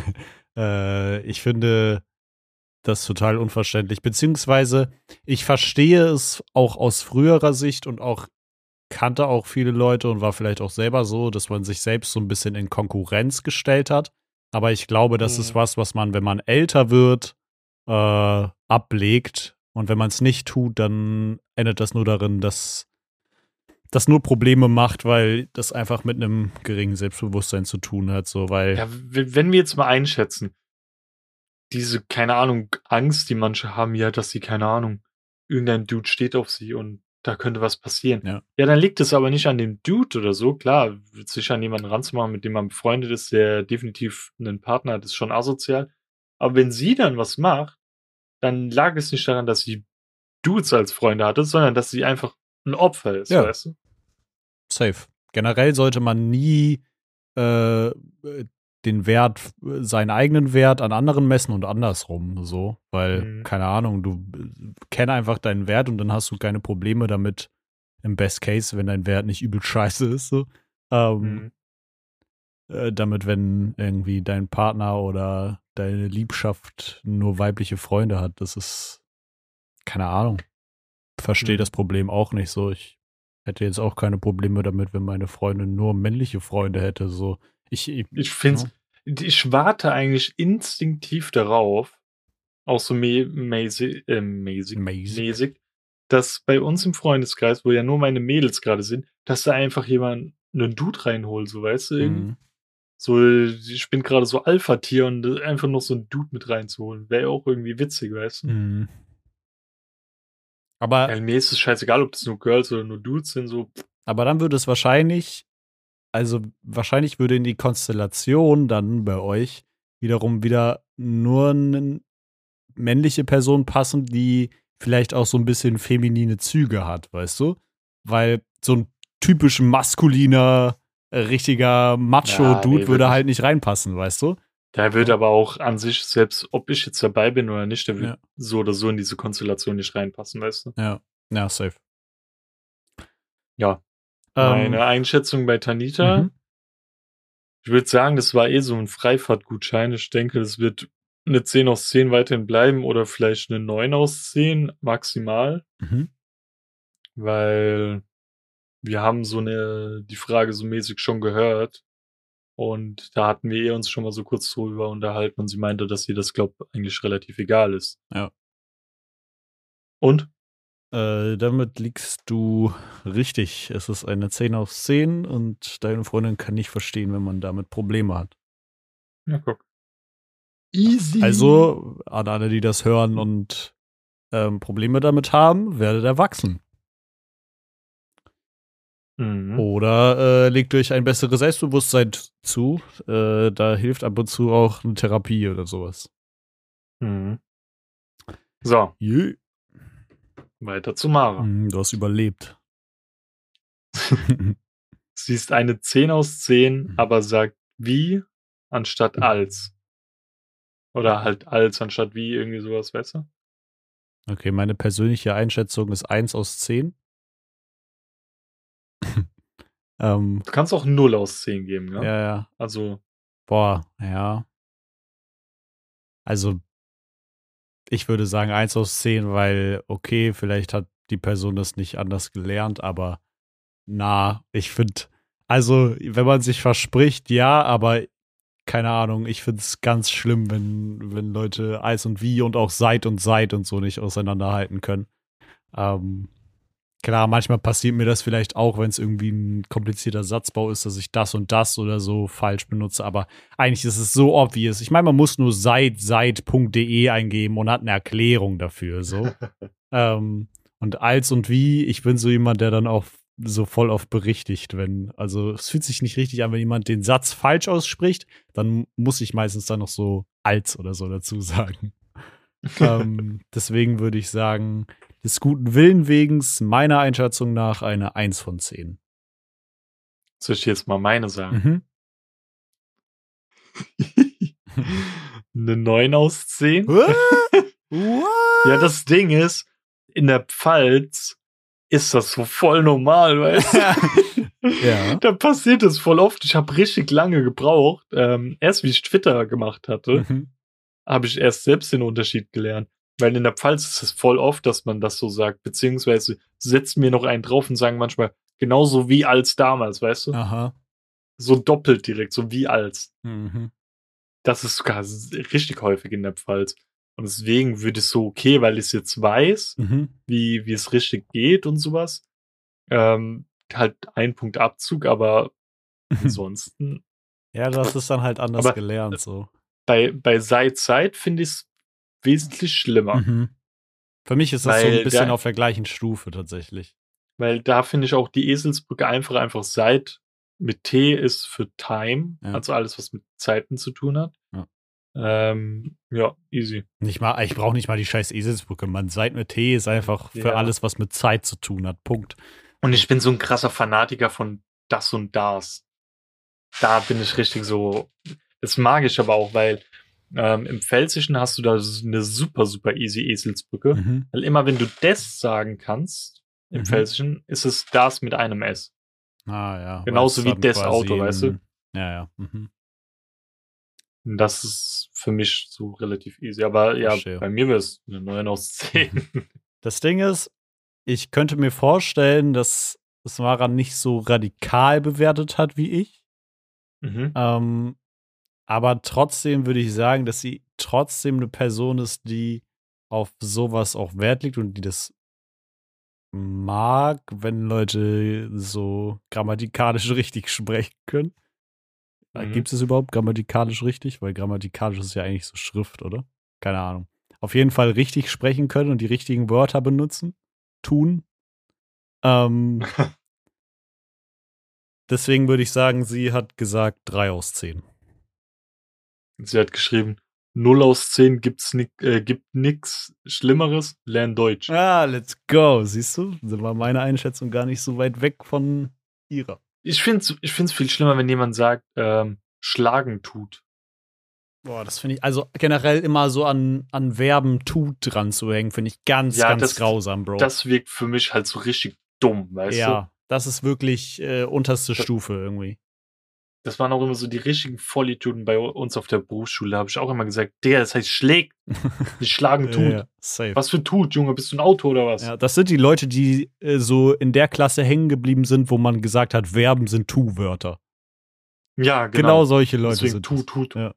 äh, ich finde das total unverständlich, beziehungsweise ich verstehe es auch aus früherer Sicht und auch kannte auch viele Leute und war vielleicht auch selber so, dass man sich selbst so ein bisschen in Konkurrenz gestellt hat. Aber ich glaube, das ist Mhm. was, was man, wenn man älter wird, äh, ablegt. Und wenn man es nicht tut, dann endet das nur darin, dass das nur Probleme macht, weil das einfach mit einem geringen Selbstbewusstsein zu tun hat. So, weil Ja, wenn wir jetzt mal einschätzen, diese, keine Ahnung, Angst, die manche haben, ja, dass sie, keine Ahnung, irgendein Dude steht auf sie und da könnte was passieren. Ja. ja, dann liegt es aber nicht an dem Dude oder so. Klar, sich an jemanden ranzumachen, mit dem man befreundet ist, der definitiv einen Partner hat, ist schon asozial. Aber wenn sie dann was macht, dann lag es nicht daran, dass sie Dudes als Freunde hatte, sondern dass sie einfach ein Opfer ist, Ja. weißt du? safe. Generell sollte man nie äh, den Wert, seinen eigenen Wert an anderen messen und andersrum, so. Weil, Mhm. keine Ahnung, du kenne einfach deinen Wert und dann hast du keine Probleme damit, im Best Case, wenn dein Wert nicht übel scheiße ist, so. Ähm, Mhm. äh, damit, wenn irgendwie dein Partner oder deine Liebschaft nur weibliche Freunde hat, das ist, keine Ahnung. Verstehe Mhm. das Problem auch nicht so. Ich hätte jetzt auch keine Probleme damit, wenn meine Freundin nur männliche Freunde hätte. So, ich, ich, Ich finde, Ja. ich warte eigentlich instinktiv darauf, auch so mä- mäßig, äh, mäßig, Mäßig. dass bei uns im Freundeskreis, wo ja nur meine Mädels gerade sind, dass da einfach jemand einen Dude reinholt, so weißt du, irgendwie. Mhm. So, ich bin gerade so Alpha-Tier und einfach noch so einen Dude mit reinzuholen, wäre auch irgendwie witzig, weißt du. Mhm. Aber, Ja, mir ist es scheißegal, ob das nur Girls oder nur Dudes sind, so. aber dann würde es wahrscheinlich, also wahrscheinlich würde in die Konstellation dann bei euch wiederum wieder nur eine männliche Person passen, die vielleicht auch so ein bisschen feminine Züge hat, weißt du? Weil so ein typisch maskuliner, richtiger Ja, Macho-Dude nee, würde halt nicht reinpassen, weißt du? Der wird aber auch an sich, selbst ob ich jetzt dabei bin oder nicht, der wird Ja. so oder so in diese Konstellation nicht reinpassen, weißt du. Ja, ja, safe. Ja. Ähm, Meine Einschätzung bei Tanita, mhm. ich würde sagen, das war eh so ein Freifahrtgutschein. Ich denke, das wird eine 10 aus 10 weiterhin bleiben oder vielleicht eine 9 aus 10 maximal, Mhm. weil wir haben so eine, die Frage so mäßig schon gehört. Und da hatten wir eh uns schon mal so kurz drüber unterhalten und sie meinte, dass sie das, glaubt, eigentlich relativ egal ist. Ja. Und? Äh, damit liegst du richtig. Es ist eine 10 aus 10 und deine Freundin kann nicht verstehen, wenn man damit Probleme hat. Ja, guck. Easy. Also, an alle, die das hören und ähm, Probleme damit haben, werdet erwachsen. Mhm. Oder äh, legt euch ein besseres Selbstbewusstsein zu. Äh, da hilft ab und zu auch eine Therapie oder sowas. Mhm. So, Jö. weiter zu Mara. Hm, Du hast überlebt. Sie ist eine 10 aus 10, Mhm. aber sagt wie anstatt als. Oder halt als anstatt wie, irgendwie sowas, weißt du? okay, meine persönliche Einschätzung ist 1 aus 10. ähm, Du kannst auch 0 aus 10 geben, ja, ja? ja. Also, Boah, ja. Also, ich würde sagen 1 aus 10, weil, okay, vielleicht hat die Person das nicht anders gelernt, aber na, ich finde, also, wenn man sich verspricht, ja, aber keine Ahnung, ich finde es ganz schlimm, wenn, wenn Leute Eis und Wie und auch Seit und Seit und so nicht auseinanderhalten können. Ähm, klar, manchmal passiert mir das vielleicht auch, wenn es irgendwie ein komplizierter Satzbau ist, dass ich das und das oder so falsch benutze, aber eigentlich ist es so obvious. Ich meine, man muss nur seit, seit.de eingeben und hat eine Erklärung dafür, so. ähm, und als und wie, ich bin so jemand, der dann auch so voll oft berichtigt, wenn, also es fühlt sich nicht richtig an, wenn jemand den Satz falsch ausspricht, dann muss ich meistens dann noch so als oder so dazu sagen. ähm, deswegen würde ich sagen, des guten Willen wegen, meiner Einschätzung nach, eine 1 von 10. Soll ich jetzt mal meine sagen? Mhm. Eine 9 aus 10? What? Ja, das Ding ist, in der Pfalz ist das so voll normal, weißt du? ja. Da passiert es voll oft. Ich habe richtig lange gebraucht. Ähm, erst wie ich Twitter gemacht hatte, Mhm. habe ich erst selbst den Unterschied gelernt. Weil in der Pfalz ist es voll oft, dass man das so sagt. Beziehungsweise setzen mir noch einen drauf und sagen manchmal genauso wie als damals, weißt du? Aha. So doppelt direkt, so wie als. Mhm. Das ist sogar richtig häufig in der Pfalz. Und deswegen würde ich so okay, weil ich es jetzt weiß, Mhm. wie, wie es richtig geht und sowas. Ähm, halt ein Punkt Abzug, aber ansonsten Ja, das ist dann halt anders Aber- gelernt, so. bei, bei seit Zeit finde ich es wesentlich schlimmer. Mhm. Für mich ist das so Weil ein bisschen der- auf der gleichen Stufe tatsächlich. Weil da finde ich auch die Eselsbrücke einfach einfach seit mit T ist für Time, Ja. also alles, was mit Zeiten zu tun hat. Ja. Ähm, ja, easy. Nicht mal, ich brauche nicht mal die scheiß Eselsbrücke. Man seit mit T ist einfach für Ja. alles, was mit Zeit zu tun hat. Punkt. Und ich bin so ein krasser Fanatiker von das und das. Da bin ich richtig so. Das mag ich aber auch, weil ähm, im Pfälzischen hast du da eine super, super easy Eselsbrücke. Mhm. Weil immer wenn du das sagen kannst, im Mhm. Pfälzischen, ist es das mit einem S. Ah, ja. Genauso es wie das Auto, weißt du? Ja, ja. Mhm. Das ist für mich so relativ easy. Aber ja, Verstehe. bei mir wäre es eine 9 aus 10. Das Ding ist, ich könnte mir vorstellen, dass Smara nicht so radikal bewertet hat wie ich. mhm. Ähm, aber trotzdem würde ich sagen, dass sie trotzdem eine Person ist, die auf sowas auch Wert legt und die das mag, wenn Leute so grammatikalisch richtig sprechen können. Äh, Mhm. Gibt es überhaupt grammatikalisch richtig? Weil grammatikalisch ist ja eigentlich so Schrift, oder? Keine Ahnung. Auf jeden Fall richtig sprechen können und die richtigen Wörter benutzen, tun. Ähm, deswegen würde ich sagen, sie hat gesagt 3 aus 10. Sie hat geschrieben, 0 aus 10 gibt's ni äh, gibt nix Schlimmeres, lern Deutsch. Ah, let's go. Siehst du? Da war meine Einschätzung gar nicht so weit weg von ihrer. Ich finde es ich find's viel schlimmer, wenn jemand sagt, ähm, schlagen tut. Boah, das finde ich, also generell immer so an, an Verben tut dran zu hängen, finde ich ganz, Ja, ganz das- grausam, Bro. Das wirkt für mich halt so richtig dumm, weißt du? ja, das ist wirklich äh, unterste Das- Stufe irgendwie. Das waren auch immer so die richtigen Vollidioten bei uns auf der Berufsschule. Habe ich auch immer gesagt, der, das heißt schlägt, nicht schlagen tut. Ja, ja. Was für tut, Junge? Bist du ein Auto oder was? Ja, das sind die Leute, die äh, so in der Klasse hängen geblieben sind, wo man gesagt hat, Verben sind Tu-Wörter. Ja, Genau. genau. solche Leute Deswegen sind tut, tut. Ja.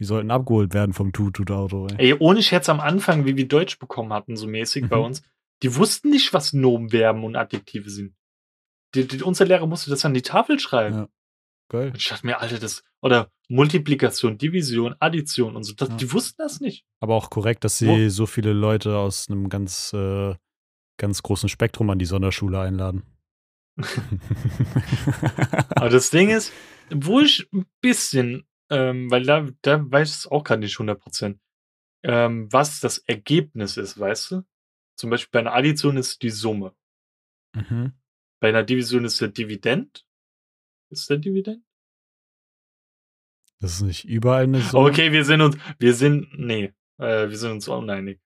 Die sollten abgeholt werden vom Tu-Tut-Auto. ey. Ey, ohne Scherz am Anfang, wie wir Deutsch bekommen hatten, so mäßig bei Mhm. uns, die wussten nicht, was Nomen, Verben und Adjektive sind. Die, die, unser Lehrer musste das an die Tafel schreiben. Ja. Geil. Und ich dachte mir, Alter, das, oder Multiplikation, Division, Addition und so, das, Ja. die wussten das nicht. Aber auch korrekt, dass sie so viele Leute aus einem ganz, äh, ganz großen Spektrum an die Sonderschule einladen. Aber das Ding ist, wo ich ein bisschen, ähm, weil da, da weiß ich es auch gerade nicht 100%, ähm, was das Ergebnis ist, weißt du? Zum Beispiel bei einer Addition ist die Summe. mhm. Bei einer Division ist der Dividend. Ist der Dividend? Das ist nicht überall eine Summe. Okay, wir sind uns, wir sind, nee, äh, wir sind uns uneinig.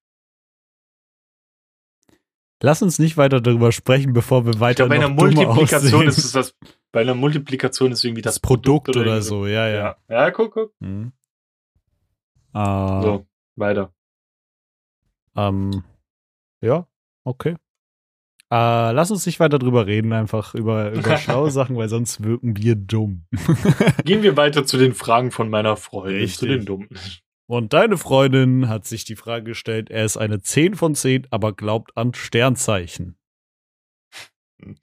Lass uns nicht weiter darüber sprechen, bevor wir Ich weiter glaube, bei einer Multiplikation ist es das, bei einer Multiplikation ist irgendwie das, das Produkt, oder, irgendwie so, ja, ja. Ja, ja, guck, guck. Mhm. Äh, So, weiter. ähm, ja, okay. Äh, lass uns nicht weiter drüber reden, einfach über, über schlaue Sachen, weil sonst wirken wir dumm. Gehen wir weiter zu den Fragen von meiner Freundin, Richtig. zu den Dummen. Und deine Freundin hat sich die Frage gestellt, er ist eine 10 von 10, aber glaubt an Sternzeichen.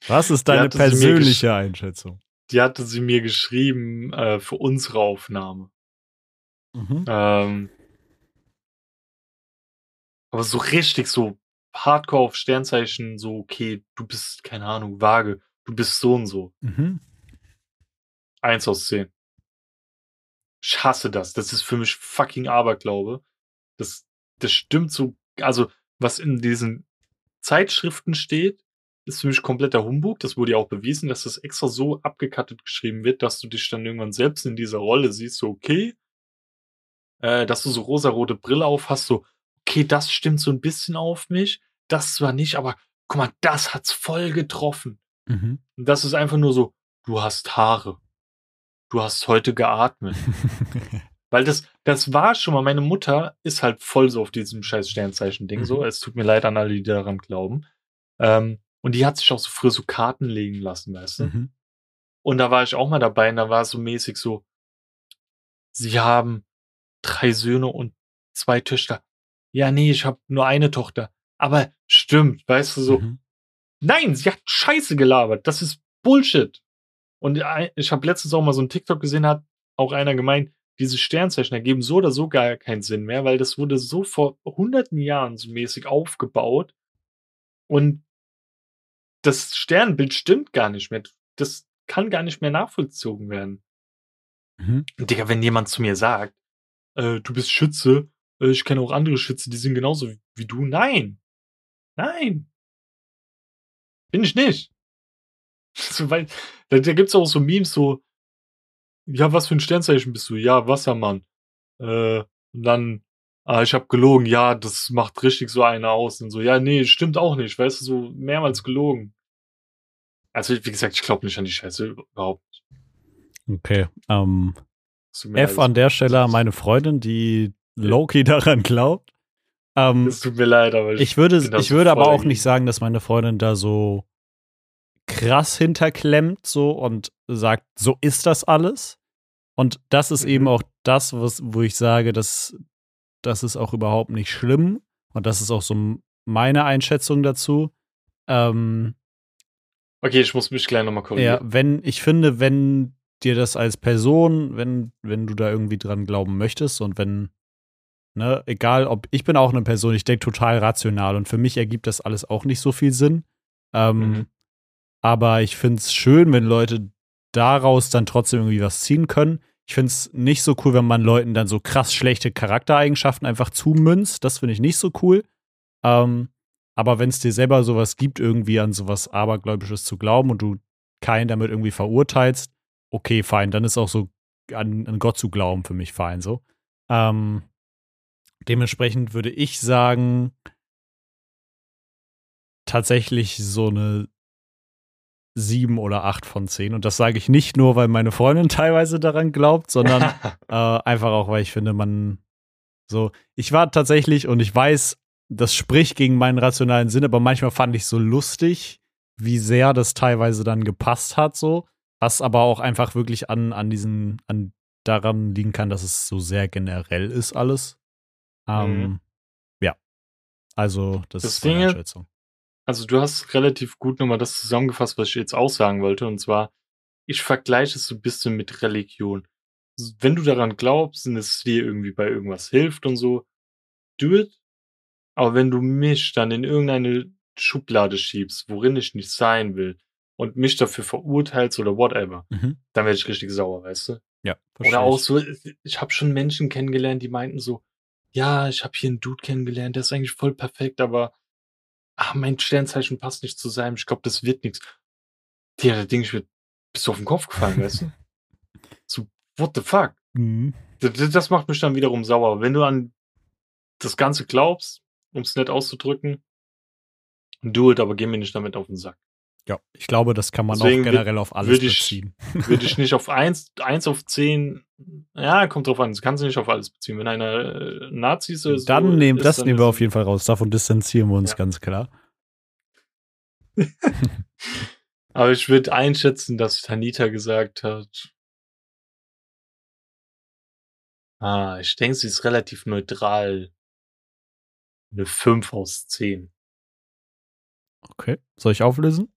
Was ist deine persönliche Einschätzung? Die hatte sie mir geschrieben äh, für unsere Aufnahme. Mhm. Ähm, aber so richtig so hardcore auf Sternzeichen, so, okay, du bist, keine Ahnung, vage, du bist so und so. Mhm. Eins aus zehn. Ich hasse das. Das ist für mich fucking Aberglaube. Das, das stimmt so, also, was in diesen Zeitschriften steht, ist für mich kompletter Humbug. Das wurde ja auch bewiesen, dass das extra so abgekattet geschrieben wird, dass du dich dann irgendwann selbst in dieser Rolle siehst, so, okay, äh, dass du so rosarote Brille auf hast, so, okay, das stimmt so ein bisschen auf mich, das zwar nicht, aber guck mal, das hat's voll getroffen. Mhm. Und das ist einfach nur so, du hast Haare. Du hast heute geatmet. Weil das, das war schon mal, meine Mutter ist halt voll so auf diesem scheiß Sternzeichen-Ding Mhm. so. Es tut mir leid an alle, die daran glauben. Ähm, und die hat sich auch so früher so Karten legen lassen, weißt du? Mhm. Und da war ich auch mal dabei und da war es so mäßig so, sie haben drei Söhne und zwei Töchter. Ja, nee, ich habe nur eine Tochter. Aber stimmt, weißt du, so, Mhm. Nein, sie hat Scheiße gelabert. Das ist Bullshit. Und ein- ich habe letztens auch mal so ein TikTok gesehen, hat auch einer gemeint, diese Sternzeichen ergeben so oder so gar keinen Sinn mehr, weil das wurde so vor hunderten Jahren so mäßig aufgebaut und das Sternbild stimmt gar nicht mehr. Das kann gar nicht mehr nachvollzogen werden. Mhm. Und Digga, wenn jemand zu mir sagt, äh, du bist Schütze, äh, ich kenne auch andere Schütze, die sind genauso wie, wie du. Nein. Nein. Bin ich nicht. So, weil, da, da gibt's auch so Memes, so, ja, was für ein Sternzeichen bist du? Ja, Wassermann. Äh, und dann, ah, ich habe gelogen, ja, das macht richtig so einer aus. Und so, ja, nee, stimmt auch nicht, weißt du, so mehrmals gelogen. Also, wie gesagt, ich glaube nicht an die Scheiße überhaupt. Okay. Ähm, Es F an der Stelle meine Freundin, die Loki daran glaubt. Ähm, Es tut mir leid, aber ich, ich würde, ich würde aber auch nicht sagen, dass meine Freundin da so krass hinterklemmt so und sagt, so ist das alles. Und das ist Mhm. eben auch das, was, wo ich sage, dass das ist auch überhaupt nicht schlimm. Und das ist auch so meine Einschätzung dazu. Ähm, Okay, ich muss mich gleich nochmal ja, korrigieren. wenn, ich finde, wenn dir das als Person, wenn, wenn du da irgendwie dran glauben möchtest und wenn, ne, egal ob, ich bin auch eine Person, ich denke total rational und für mich ergibt das alles auch nicht so viel Sinn. Ähm, Mhm. Aber ich finde es schön, wenn Leute daraus dann trotzdem irgendwie was ziehen können. Ich finde es nicht so cool, wenn man Leuten dann so krass schlechte Charaktereigenschaften einfach zumünzt. Das finde ich nicht so cool. Ähm, aber wenn es dir selber sowas gibt, irgendwie an sowas Abergläubisches zu glauben und du keinen damit irgendwie verurteilst, okay, fein. Dann ist auch so an, an Gott zu glauben für mich fein so. Ähm, dementsprechend würde ich sagen, tatsächlich so eine sieben oder acht von zehn. Und das sage ich nicht nur, weil meine Freundin teilweise daran glaubt, sondern äh, einfach auch, weil ich finde, man so, ich war tatsächlich und ich weiß, das spricht gegen meinen rationalen Sinn, aber manchmal fand ich so lustig, wie sehr das teilweise dann gepasst hat, so. Was aber auch einfach wirklich an, an diesen, an daran liegen kann, dass es so sehr generell ist, alles. Ähm, Mhm. Ja. Also, das, Das ist meine Ding- Einschätzung. Also du hast relativ gut nochmal das zusammengefasst, was ich jetzt auch sagen wollte. Und zwar, ich vergleiche es so ein bisschen mit Religion. Wenn du daran glaubst und es dir irgendwie bei irgendwas hilft und so, do it. Aber wenn du mich dann in irgendeine Schublade schiebst, worin ich nicht sein will, und mich dafür verurteilst oder whatever, Mhm. dann werde ich richtig sauer, weißt du? Ja, Oder auch so, ich habe schon Menschen kennengelernt, die meinten so, ja, ich habe hier einen Dude kennengelernt, der ist eigentlich voll perfekt, aber ach, mein Sternzeichen passt nicht zu seinem, ich glaube, das wird nichts. Ja, da denke ich mir, bist du auf den Kopf gefallen, weißt du? So, what the fuck? Mhm. Das, das macht mich dann wiederum sauer. Wenn du an das Ganze glaubst, um es nett auszudrücken, do it, aber geh mir nicht damit auf den Sack. Ja, ich glaube, das kann man Deswegen auch generell auf alles würd ich- beziehen. Würde ich nicht auf eins, eins auf zehn, ja, kommt drauf an, das kannst du nicht auf alles beziehen. Wenn einer äh, Nazi ist, so dann nehmen, ist, das dann nehmen wir auf jeden Fall raus. Davon distanzieren wir uns Ja. ganz klar. Aber ich würde einschätzen, dass Tanita gesagt hat. Ah, ich denke, sie ist relativ neutral. Eine 5 aus 10. Okay. Soll ich auflösen?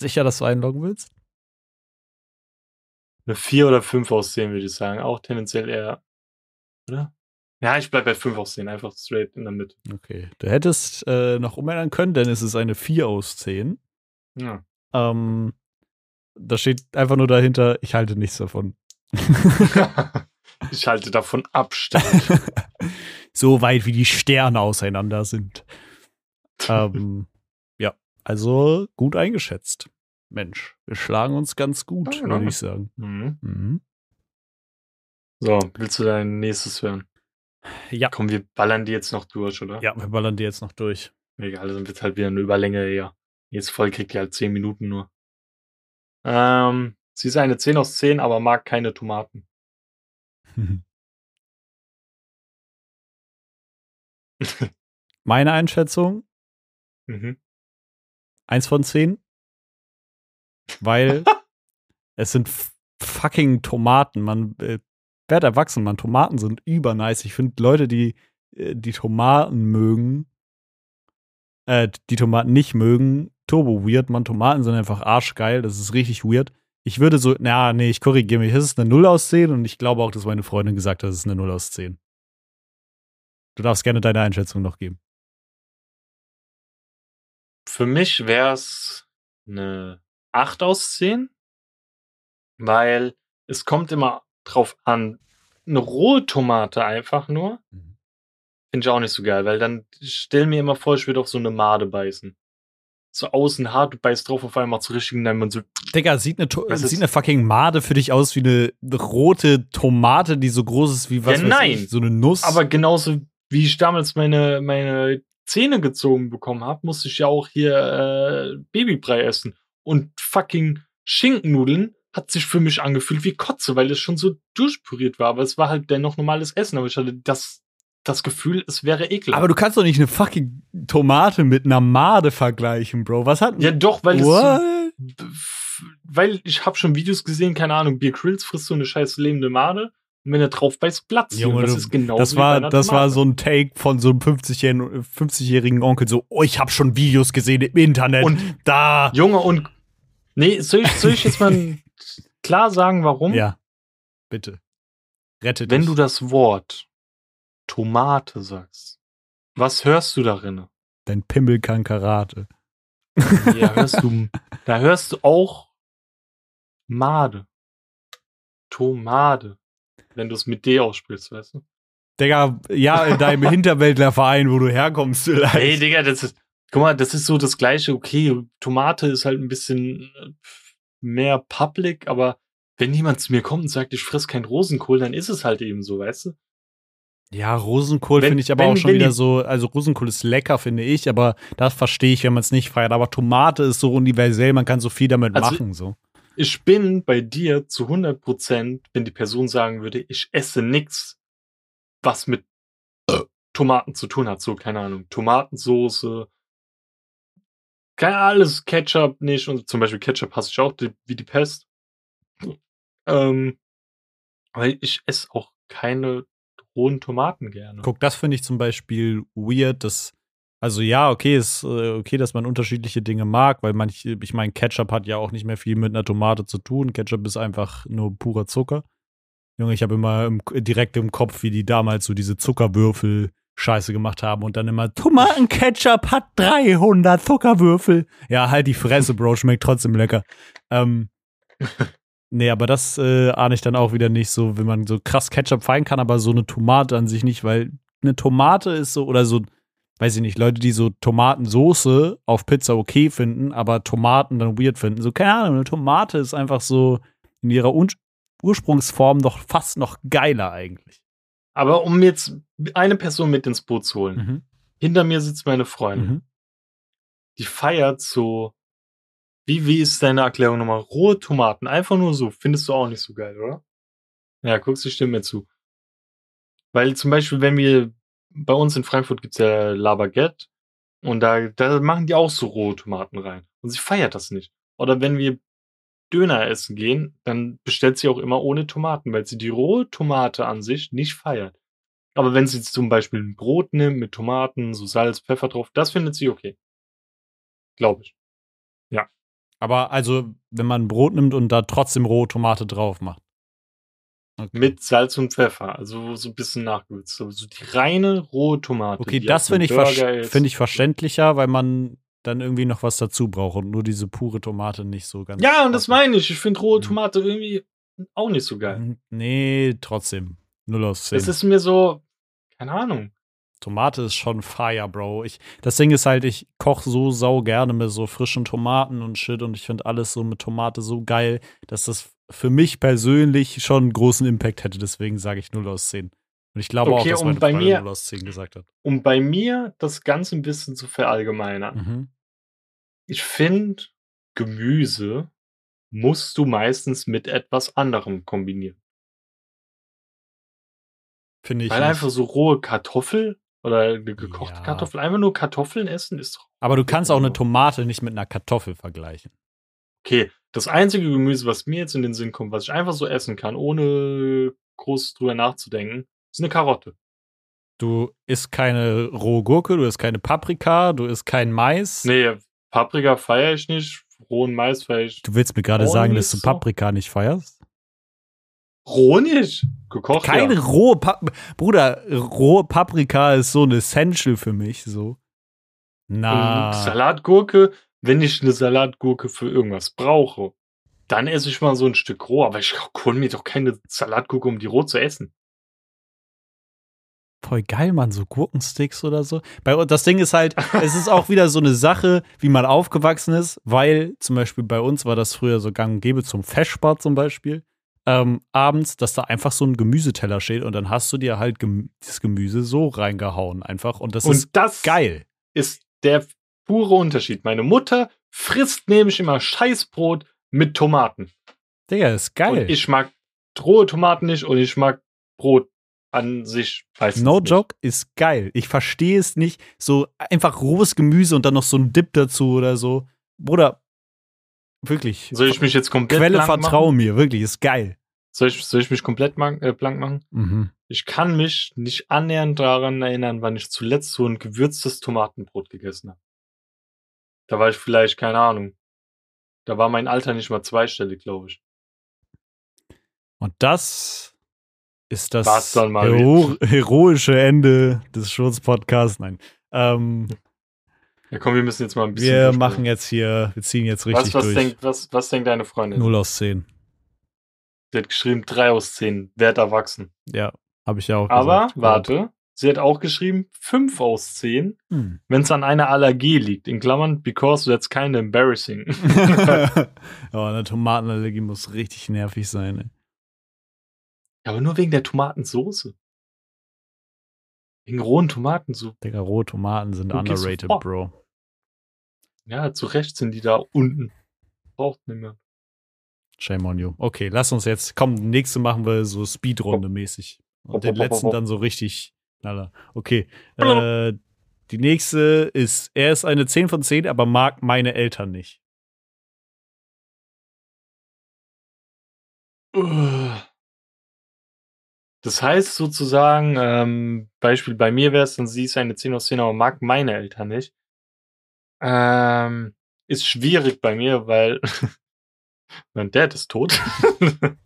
Sicher, dass du einloggen willst? Eine 4 oder 5 aus 10, würde ich sagen. Auch tendenziell eher. Oder? Ja, ich bleib bei 5 aus 10, einfach straight in der Mitte. Okay. Du hättest äh, noch umändern können, denn es ist eine 4 aus 10. Ja. Ähm, da steht einfach nur dahinter, ich halte nichts davon. ich halte davon Abstand. so weit wie die Sterne auseinander sind. ähm, also gut eingeschätzt. Mensch, wir schlagen uns ganz gut, Ja, genau. würde ich sagen. Mhm. Mhm. So, willst du dein nächstes hören? Ja. Komm, wir ballern die jetzt noch durch, oder? Ja, wir ballern die jetzt noch durch. Egal, dann wird halt wieder eine Überlänge, ja. Jetzt voll kriegt ihr halt 10 Minuten nur. Ähm, sie ist eine 10 aus 10, aber mag keine Tomaten. Meine Einschätzung, Mhm. Eins von zehn. Weil es sind fucking Tomaten. Man äh, wird erwachsen, man. Tomaten sind übernice. Ich finde Leute, die äh, die Tomaten mögen, äh, die Tomaten nicht mögen, turbo weird. Man, Tomaten sind einfach arschgeil. Das ist richtig weird. Ich würde so, na, nee, ich korrigiere mich. Es ist eine 0 aus 10 und ich glaube auch, dass meine Freundin gesagt hat, es ist eine 0 aus 10. Du darfst gerne deine Einschätzung noch geben. Für mich wäre es eine 8 aus 10, weil es kommt immer drauf an, eine rohe Tomate einfach nur, Mhm. finde ich auch nicht so geil, weil dann ich stell mir immer vor, ich würde auf so eine Made beißen. So außen hart, du beißt drauf, auf einmal macht's richtig und dann man so, Digga, sieht eine, To- sieht eine fucking Made für dich aus wie eine rote Tomate, die so groß ist wie was Ja, nein. ich, so eine Nuss. aber genauso wie ich damals meine, meine Zähne gezogen bekommen habe, musste ich ja auch hier äh, Babybrei essen. Und fucking Schinkennudeln hat sich für mich angefühlt wie Kotze, weil es schon so durchpüriert war. Aber es war halt dennoch normales Essen. Aber ich hatte das, das Gefühl, es wäre ekelhaft. aber du kannst doch nicht eine fucking Tomate mit einer Made vergleichen, Bro. Was hat ja, doch, weil es so, What? weil ich habe schon Videos gesehen, keine Ahnung, Beer Grills frisst so eine scheiß lebende Made und wenn er drauf beißt, platzt. Junge, das du- ist genau Das war, das war so ein Take von so einem 50-jährigen 50 Onkel, so, oh, ich habe schon Videos gesehen im Internet. Und da. Junge und. Nee, soll ich, soll ich jetzt mal klar sagen, warum? Ja. Bitte. Rette Wenn dich. du das Wort Tomate sagst, was hörst du darin? Dein Pimmel kann Karate. Ja, hörst du, da hörst du auch Made. Tomade. Wenn du es mit D aussprichst, weißt du? Digga, ja, in deinem Hinterwäldlerverein, wo du herkommst, vielleicht. Ey, Digga, das ist, guck mal, das ist so das gleiche, okay, Tomate ist halt ein bisschen äh, mehr public, aber wenn jemand zu mir kommt und sagt, ich friss kein Rosenkohl, dann ist es halt eben so, weißt du? Ja, Rosenkohl finde ich aber wenn- auch schon wieder so, also Rosenkohl ist lecker, finde ich, aber das verstehe ich, wenn man es nicht feiert. Aber Tomate ist so universell, man kann so viel damit Also- machen. So. Ich bin bei dir zu 100 Prozent, wenn die Person sagen würde, ich esse nix, was mit Tomaten zu tun hat. So, keine Ahnung, Tomatensoße, keine alles, Ketchup nicht. Und zum Beispiel Ketchup hasse ich auch die, wie die Pest. Ähm, weil ich esse auch keine rohen Tomaten gerne. Guck, das finde ich zum Beispiel weird, dass, also ja, okay, ist äh, okay, dass man unterschiedliche Dinge mag, weil manch, ich meine, Ketchup hat ja auch nicht mehr viel mit einer Tomate zu tun. Ketchup ist einfach nur purer Zucker. Junge, ich habe immer im, direkt im Kopf, wie die damals so diese Zuckerwürfel Scheiße gemacht haben und dann immer Tomatenketchup hat 300 Zuckerwürfel. Ja, halt die Fresse, Bro, schmeckt trotzdem lecker. Ähm, nee, aber das äh, ahne ich dann auch wieder nicht so, wenn man so krass Ketchup feiern kann, aber so eine Tomate an sich nicht, weil eine Tomate ist so, oder so, weiß ich nicht, Leute, die so Tomatensoße auf Pizza okay finden, aber Tomaten dann weird finden. So, keine Ahnung, eine Tomate ist einfach so in ihrer Un Ursprungsform doch fast noch geiler eigentlich. Aber um jetzt eine Person mit ins Boot zu holen. Mhm. Hinter mir sitzt meine Freundin. Mhm. die feiert so. Wie, wie ist deine Erklärung nochmal? Rohe Tomaten, einfach nur so. Findest du auch nicht so geil, oder? Ja, guckst du, stimme mir zu. Weil zum Beispiel, wenn wir bei uns in Frankfurt gibt's ja La Baguette Und da, da machen die auch so rohe Tomaten rein. Und sie feiert das nicht. Oder wenn wir Döner essen gehen, dann bestellt sie auch immer ohne Tomaten, weil sie die rohe Tomate an sich nicht feiert. Aber wenn sie zum Beispiel ein Brot nimmt mit Tomaten, so Salz, Pfeffer drauf, das findet sie okay. Glaube ich. Ja. Aber also, wenn man ein Brot nimmt und da trotzdem rohe Tomate drauf macht. Okay. Mit Salz und Pfeffer, also so ein bisschen nachgewürzt. Also die reine rohe Tomate. Okay, das finde ich, find ich verständlicher, weil man dann irgendwie noch was dazu braucht und nur diese pure Tomate nicht so ganz. Ja, und das meine ich. Ich finde rohe mhm. Tomate irgendwie auch nicht so geil. Mhm. Nee, trotzdem. Null aus 10. Es ist mir so, keine Ahnung. Tomate ist schon fire, Bro. Ich, das Ding ist halt, ich koche so sau gerne mit so frischen Tomaten und Shit und ich finde alles so mit Tomate so geil, dass das für mich persönlich schon einen großen Impact hätte. Deswegen sage ich 0 aus 10. Und ich glaube okay, auch, dass meine bei mir, 0 aus 10 gesagt hat. Um bei mir das Ganze ein bisschen zu verallgemeinern. Mhm. Ich finde, Gemüse musst du meistens mit etwas anderem kombinieren. Finde ich. Weil nicht. einfach so rohe Kartoffel oder eine gekochte ja. Kartoffel, einfach nur Kartoffeln essen ist. Aber du kannst auch eine Tomate nicht mit einer Kartoffel vergleichen. Okay, das einzige Gemüse, was mir jetzt in den Sinn kommt, was ich einfach so essen kann, ohne groß drüber nachzudenken, ist eine Karotte. Du isst keine rohe Gurke, du isst keine Paprika, du isst kein Mais. Nee, Paprika feiere ich nicht, rohen Mais feiere ich. Du willst mir gerade sagen, dass du Paprika so. nicht feierst? Roh nicht? Gekocht, Keine ja. rohe Paprika. Bruder, rohe Paprika ist so ein Essential für mich, so. Na. Und Salatgurke, wenn ich eine Salatgurke für irgendwas brauche, dann esse ich mal so ein Stück roh, aber ich hole mir doch keine Salatgurke, um die roh zu essen. Voll geil, Mann, so Gurkensticks oder so. Bei, das Ding ist halt, es ist auch wieder so eine Sache, wie man aufgewachsen ist, weil zum Beispiel bei uns war das früher so gang und gäbe zum Feschbar zum Beispiel ähm, abends, dass da einfach so ein Gemüseteller steht und dann hast du dir halt gem das Gemüse so reingehauen einfach und das und ist das geil. Ist der pure Unterschied. Meine Mutter frisst nämlich immer Scheißbrot mit Tomaten. Digga, ist geil. Und ich mag rohe Tomaten nicht und ich mag Brot an sich. No nicht. joke ist geil. Ich verstehe es nicht. So einfach rohes Gemüse und dann noch so ein Dip dazu oder so. Bruder, Wirklich. Soll ich mich jetzt komplett Quelle vertrau mir, wirklich, ist geil. Soll ich, soll ich mich komplett äh, blank machen? Mhm. Ich kann mich nicht annähernd daran erinnern, wann ich zuletzt so ein gewürztes Tomatenbrot gegessen habe. Da war ich vielleicht, keine Ahnung. Da war mein Alter nicht mal zweistellig, glaube ich. Und das ist das hero heroische Ende des Schurz-Podcasts. Nein. Ähm, ja, komm, wir müssen jetzt mal ein bisschen. Wir machen jetzt hier, wir ziehen jetzt richtig was, was durch. Denkt, was, was denkt deine Freundin? 0 aus 10. Sie hat geschrieben 3 aus 10, Wert erwachsen. Ja, habe ich ja auch Aber, gesagt. warte, sie hat auch geschrieben 5 aus 10, hm. wenn es an einer Allergie liegt. In Klammern, because that's kind of embarrassing. oh, eine Tomatenallergie muss richtig nervig sein. Ey. Aber nur wegen der Tomatensoße. Wegen rohen Tomaten so. Digga, rohe Tomaten sind okay, underrated, so. Bro. Ja, zu Recht sind die da unten. Braucht nicht mehr. Shame on you. Okay, lass uns jetzt, komm, nächste machen wir so Speedrunde mäßig. Und den letzten dann so richtig knaller. Okay. Äh, die nächste ist, er ist eine 10 von 10, aber mag meine Eltern nicht. Das heißt sozusagen, ähm, Beispiel bei mir wäre es, dann sie ist eine 10 aus 10, aber mag meine Eltern nicht. Ähm, ist schwierig bei mir, weil mein Dad ist tot.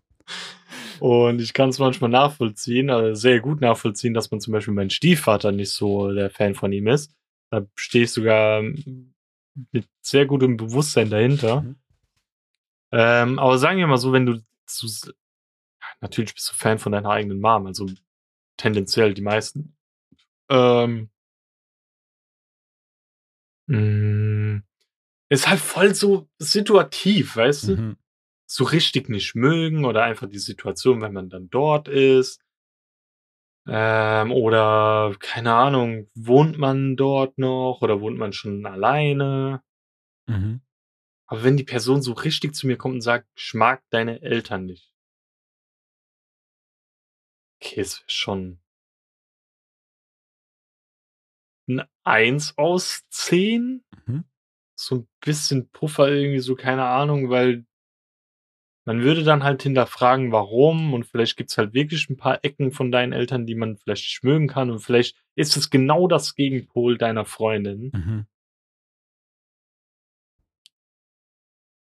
Und ich kann es manchmal nachvollziehen, also sehr gut nachvollziehen, dass man zum Beispiel mein Stiefvater nicht so der Fan von ihm ist. Da stehe ich sogar mit sehr gutem Bewusstsein dahinter. Mhm. Ähm, aber sagen wir mal so, wenn du zu, natürlich bist du Fan von deiner eigenen Mom, also tendenziell die meisten. Ähm, mh, mm, ist halt voll so situativ, weißt du? Mhm. So richtig nicht mögen oder einfach die Situation, wenn man dann dort ist. Ähm, oder keine Ahnung, wohnt man dort noch oder wohnt man schon alleine? Mhm. Aber wenn die Person so richtig zu mir kommt und sagt, ich mag deine Eltern nicht, Okay, es wäre schon ein 1 aus 10. Mhm. So ein bisschen Puffer irgendwie, so keine Ahnung, weil man würde dann halt hinterfragen, warum und vielleicht gibt's halt wirklich ein paar Ecken von deinen Eltern, die man vielleicht nicht mögen kann und vielleicht ist es genau das Gegenpol deiner Freundin. Mhm.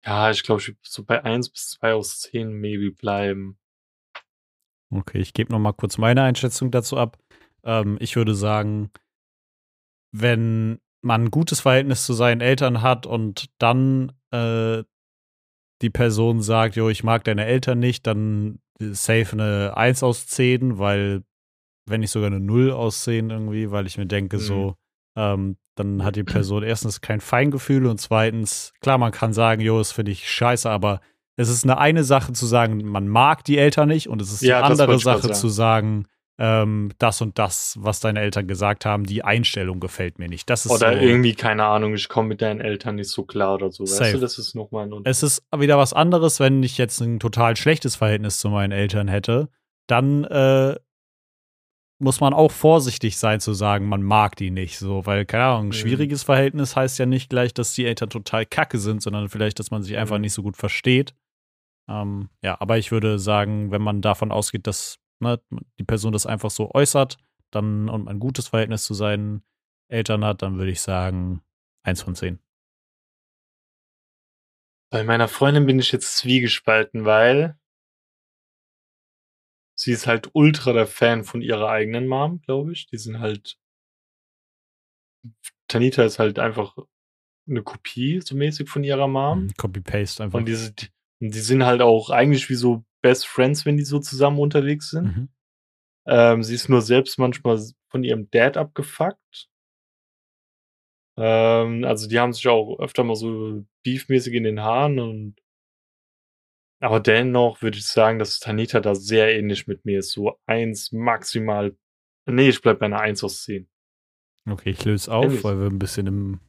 Ja, ich glaube, ich würde so bei 1 bis 2 aus 10 maybe bleiben. Okay, ich gebe noch mal kurz meine Einschätzung dazu ab. Ähm, ich würde sagen, wenn man ein gutes Verhältnis zu seinen Eltern hat und dann äh, die Person sagt, jo, ich mag deine Eltern nicht, dann safe eine 1 aus 10, weil, wenn nicht sogar eine 0 aus 10 irgendwie, weil ich mir denke, Mhm. so, ähm, dann hat die Person erstens kein Feingefühl und zweitens, klar, man kann sagen, jo, das finde ich scheiße, aber es ist eine eine Sache zu sagen, man mag die Eltern nicht und es ist Ja, das andere Sache sagen. zu sagen, ähm, das und das, was deine Eltern gesagt haben, die Einstellung gefällt mir nicht. Das ist Oder so, irgendwie, keine Ahnung, ich komme mit deinen Eltern nicht so klar oder so. Weißt Safe. du, das ist nochmal ein Unterschied. Es ist wieder was anderes, wenn ich jetzt ein total schlechtes Verhältnis zu meinen Eltern hätte. Dann äh, muss man auch vorsichtig sein zu sagen, man mag die nicht so, weil, keine Ahnung, ein Mhm. schwieriges Verhältnis heißt ja nicht gleich, dass die Eltern total kacke sind, sondern vielleicht, dass man sich einfach Mhm. nicht so gut versteht. Ähm, ja, aber ich würde sagen, wenn man davon ausgeht, dass ne, die Person das einfach so äußert, dann und ein gutes Verhältnis zu seinen Eltern hat, dann würde ich sagen, eins von zehn. Bei meiner Freundin bin ich jetzt zwiegespalten, weil sie ist halt ultra der Fan von ihrer eigenen Mom, glaube ich. Die sind halt. Tanita ist halt einfach eine Kopie, so mäßig von ihrer Mom. Copy-Paste einfach. Und die, und die sind halt auch eigentlich wie so Best Friends, wenn die so zusammen unterwegs sind. Mhm. Ähm, sie ist nur selbst manchmal von ihrem Dad abgefuckt. Ähm, also die haben sich auch öfter mal so beefmäßig in den Haaren und aber dennoch würde ich sagen, dass Tanita da sehr ähnlich mit mir ist. So eins maximal. Nee, ich bleib bei einer 1 aus 10. Okay, ich löse auf, Ehrlich? weil wir ein bisschen im,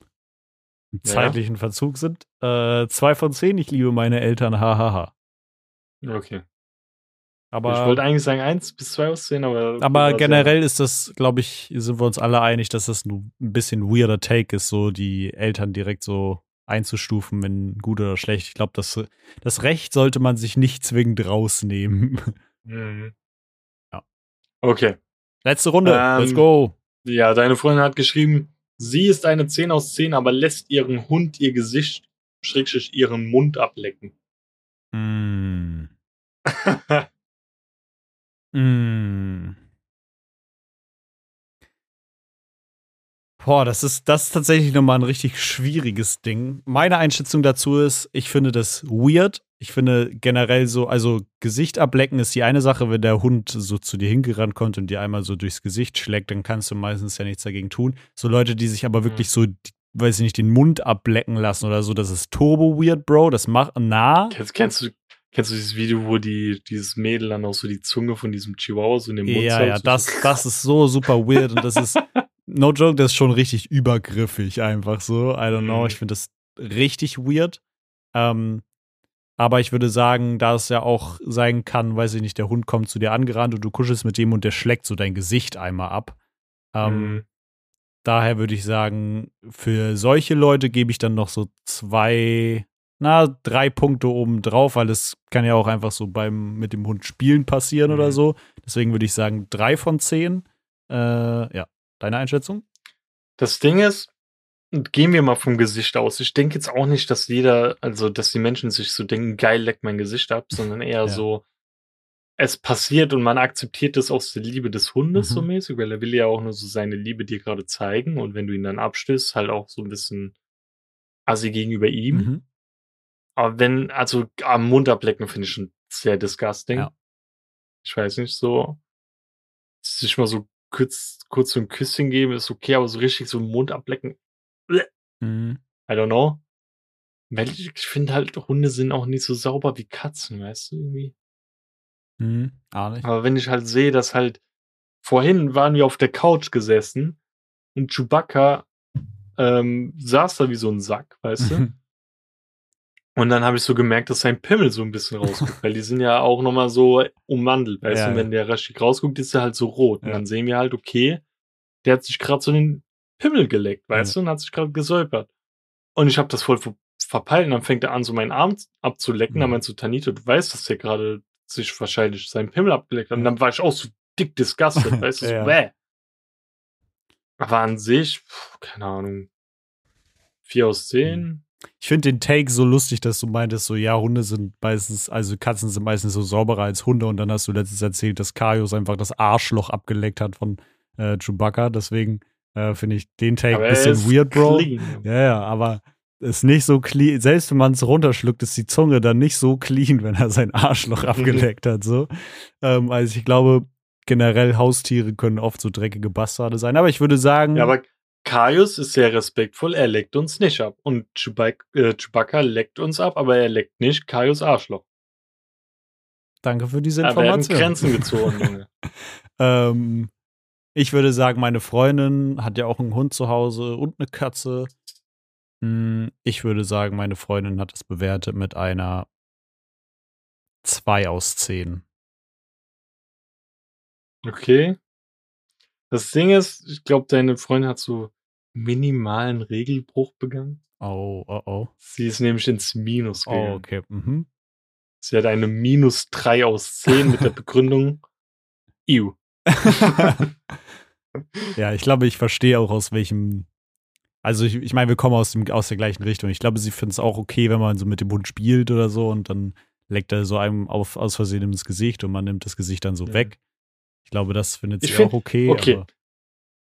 im Ja. zeitlichen Verzug sind. Äh, zwei von zehn, ich liebe meine Eltern, hahaha. Okay. Aber, ich wollte eigentlich sagen 1 bis 2 aus 10, aber. aber sehr- generell ist das, glaube ich, sind wir uns alle einig, dass das ein bisschen weirder Take ist, so die Eltern direkt so einzustufen in gut oder schlecht. Ich glaube, das, das Recht sollte man sich nicht zwingend rausnehmen. Mhm. Ja. Okay. Letzte Runde, Ähm, let's go. Ja, deine Freundin hat geschrieben, sie ist eine 10 aus 10, aber lässt ihren Hund ihr Gesicht, schrägstrich ihren Mund ablecken. Mm. Mm. Boah, das ist, das ist tatsächlich nochmal ein richtig schwieriges Ding. Meine Einschätzung dazu ist, ich finde das weird. Ich finde generell so, also Gesicht ablecken ist die eine Sache, wenn der Hund so zu dir hingerannt kommt und dir einmal so durchs Gesicht schlägt, dann kannst du meistens ja nichts dagegen tun. So Leute, die sich aber wirklich so, die- weiß ich nicht, den Mund ablecken lassen oder so, das ist turbo weird, Bro. Das macht, na, Kennst, kennst, du, kennst du dieses Video, wo die, dieses Mädel dann auch so die Zunge von diesem Chihuahua so in den Mund Ja, ja, das, das ist so super weird und das ist, no joke, das ist schon richtig übergriffig einfach so. I don't know, Mhm. ich finde das richtig weird. Ähm, aber ich würde sagen, da es ja auch sein kann, weiß ich nicht, der Hund kommt zu dir angerannt und du kuschelst mit dem und der schlägt so dein Gesicht einmal ab. Ähm, Mhm. Daher würde ich sagen, für solche Leute gebe ich dann noch so zwei, na, drei Punkte oben drauf, weil es kann ja auch einfach so beim mit dem Hund spielen passieren oder Mhm. so. Deswegen würde ich sagen, drei von zehn. Äh, ja, deine Einschätzung? Das Ding ist, gehen wir mal vom Gesicht aus. Ich denke jetzt auch nicht, dass jeder, also dass die Menschen sich so denken, geil, leck mein Gesicht ab, sondern eher Ja. so, es passiert und man akzeptiert das aus der Liebe des Hundes Mhm. so mäßig, weil er will ja auch nur so seine Liebe dir gerade zeigen und wenn du ihn dann abstößt, halt auch so ein bisschen assi gegenüber ihm. Mhm. Aber wenn, also am Mund ablecken finde ich schon sehr disgusting. Ja. Ich weiß nicht, so sich mal so kurz, kurz so ein Küsschen geben ist okay, aber so richtig so Mund ablecken, Mhm. I don't know. Weil ich finde halt, Hunde sind auch nicht so sauber wie Katzen, weißt du, irgendwie. Mhm. Aber wenn ich halt sehe, dass halt, vorhin waren wir auf der Couch gesessen und Chewbacca ähm, saß da wie so ein Sack, weißt du? Und dann habe ich so gemerkt, dass sein Pimmel so ein bisschen rausguckt, weil die sind ja auch nochmal so ummandelt, weißt Ja, du? Und wenn der richtig rausguckt, ist er halt so rot. Und Ja. dann sehen wir halt, okay, der hat sich gerade so den Pimmel geleckt, weißt du, und hat sich gerade gesäubert. Und ich habe das voll ver verpeilt und dann fängt er an, so meinen Arm abzulecken. Mhm. Dann meinst du, Tanito, du weißt, dass der gerade sich wahrscheinlich seinen Pimmel abgeleckt hat. Und dann war ich auch so dick disgusted, weißt du, so, Ja. bäh. Aber an sich, pf, keine Ahnung, vier aus zehn. Ich finde den Take so lustig, dass du meintest, so, ja, Hunde sind meistens, also Katzen sind meistens so sauberer als Hunde und dann hast du letztens erzählt, dass Kaius einfach das Arschloch abgeleckt hat von äh, Chewbacca. Deswegen äh, finde ich den Take ein bisschen weird, Bro. clean. Ja, ja, aber ist nicht so clean. Selbst wenn man es runterschluckt, ist die Zunge dann nicht so clean, wenn er sein Arschloch abgeleckt hat. So. Ähm, also ich glaube, generell Haustiere können oft so dreckige Bastarde sein. Aber ich würde sagen, Ja, aber Kaius ist sehr respektvoll, er leckt uns nicht ab. Und Chewbacca, äh, Chewbacca leckt uns ab, aber er leckt nicht Kaius Arschloch. danke für diese Da werden Information. Grenzen gezogen, Junge. Ähm, ich würde sagen, meine Freundin hat ja auch einen Hund zu Hause und eine Katze. Hm, Ich würde sagen, meine Freundin hat es bewertet mit einer 2 aus 10. Okay. Das Ding ist, ich glaube, deine Freundin hat so minimalen Regelbruch begangen. Oh, oh, oh. Sie ist nämlich ins Minus gegangen. Oh, okay. Mhm. Sie hat eine minus 3 aus 10 mit der Begründung Ew. ja, ich glaube, ich verstehe auch aus welchem. Also ich, ich meine, wir kommen aus, dem, aus der gleichen Richtung. Ich glaube, sie findet es auch okay, wenn man so mit dem Hund spielt oder so und dann leckt er so einem auf, aus Versehen ins Gesicht und man nimmt das Gesicht dann so Ja. weg. Ich glaube, das findet sie find- auch okay. okay.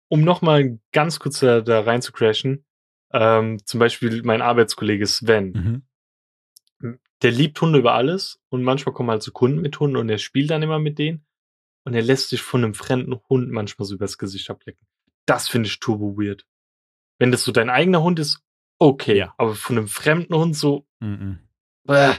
Um nochmal ganz kurz da, da rein zu crashen. Ähm, zum Beispiel mein Arbeitskollege Sven. mhm. der liebt Hunde über alles und manchmal kommen halt so Kunden mit Hunden und er spielt dann immer mit denen und er lässt sich von einem fremden Hund manchmal so übers Gesicht ablecken. Das finde ich turbo weird. Wenn das so dein eigener Hund ist, okay, Ja. aber von einem fremden Hund so, Mhm. bäh,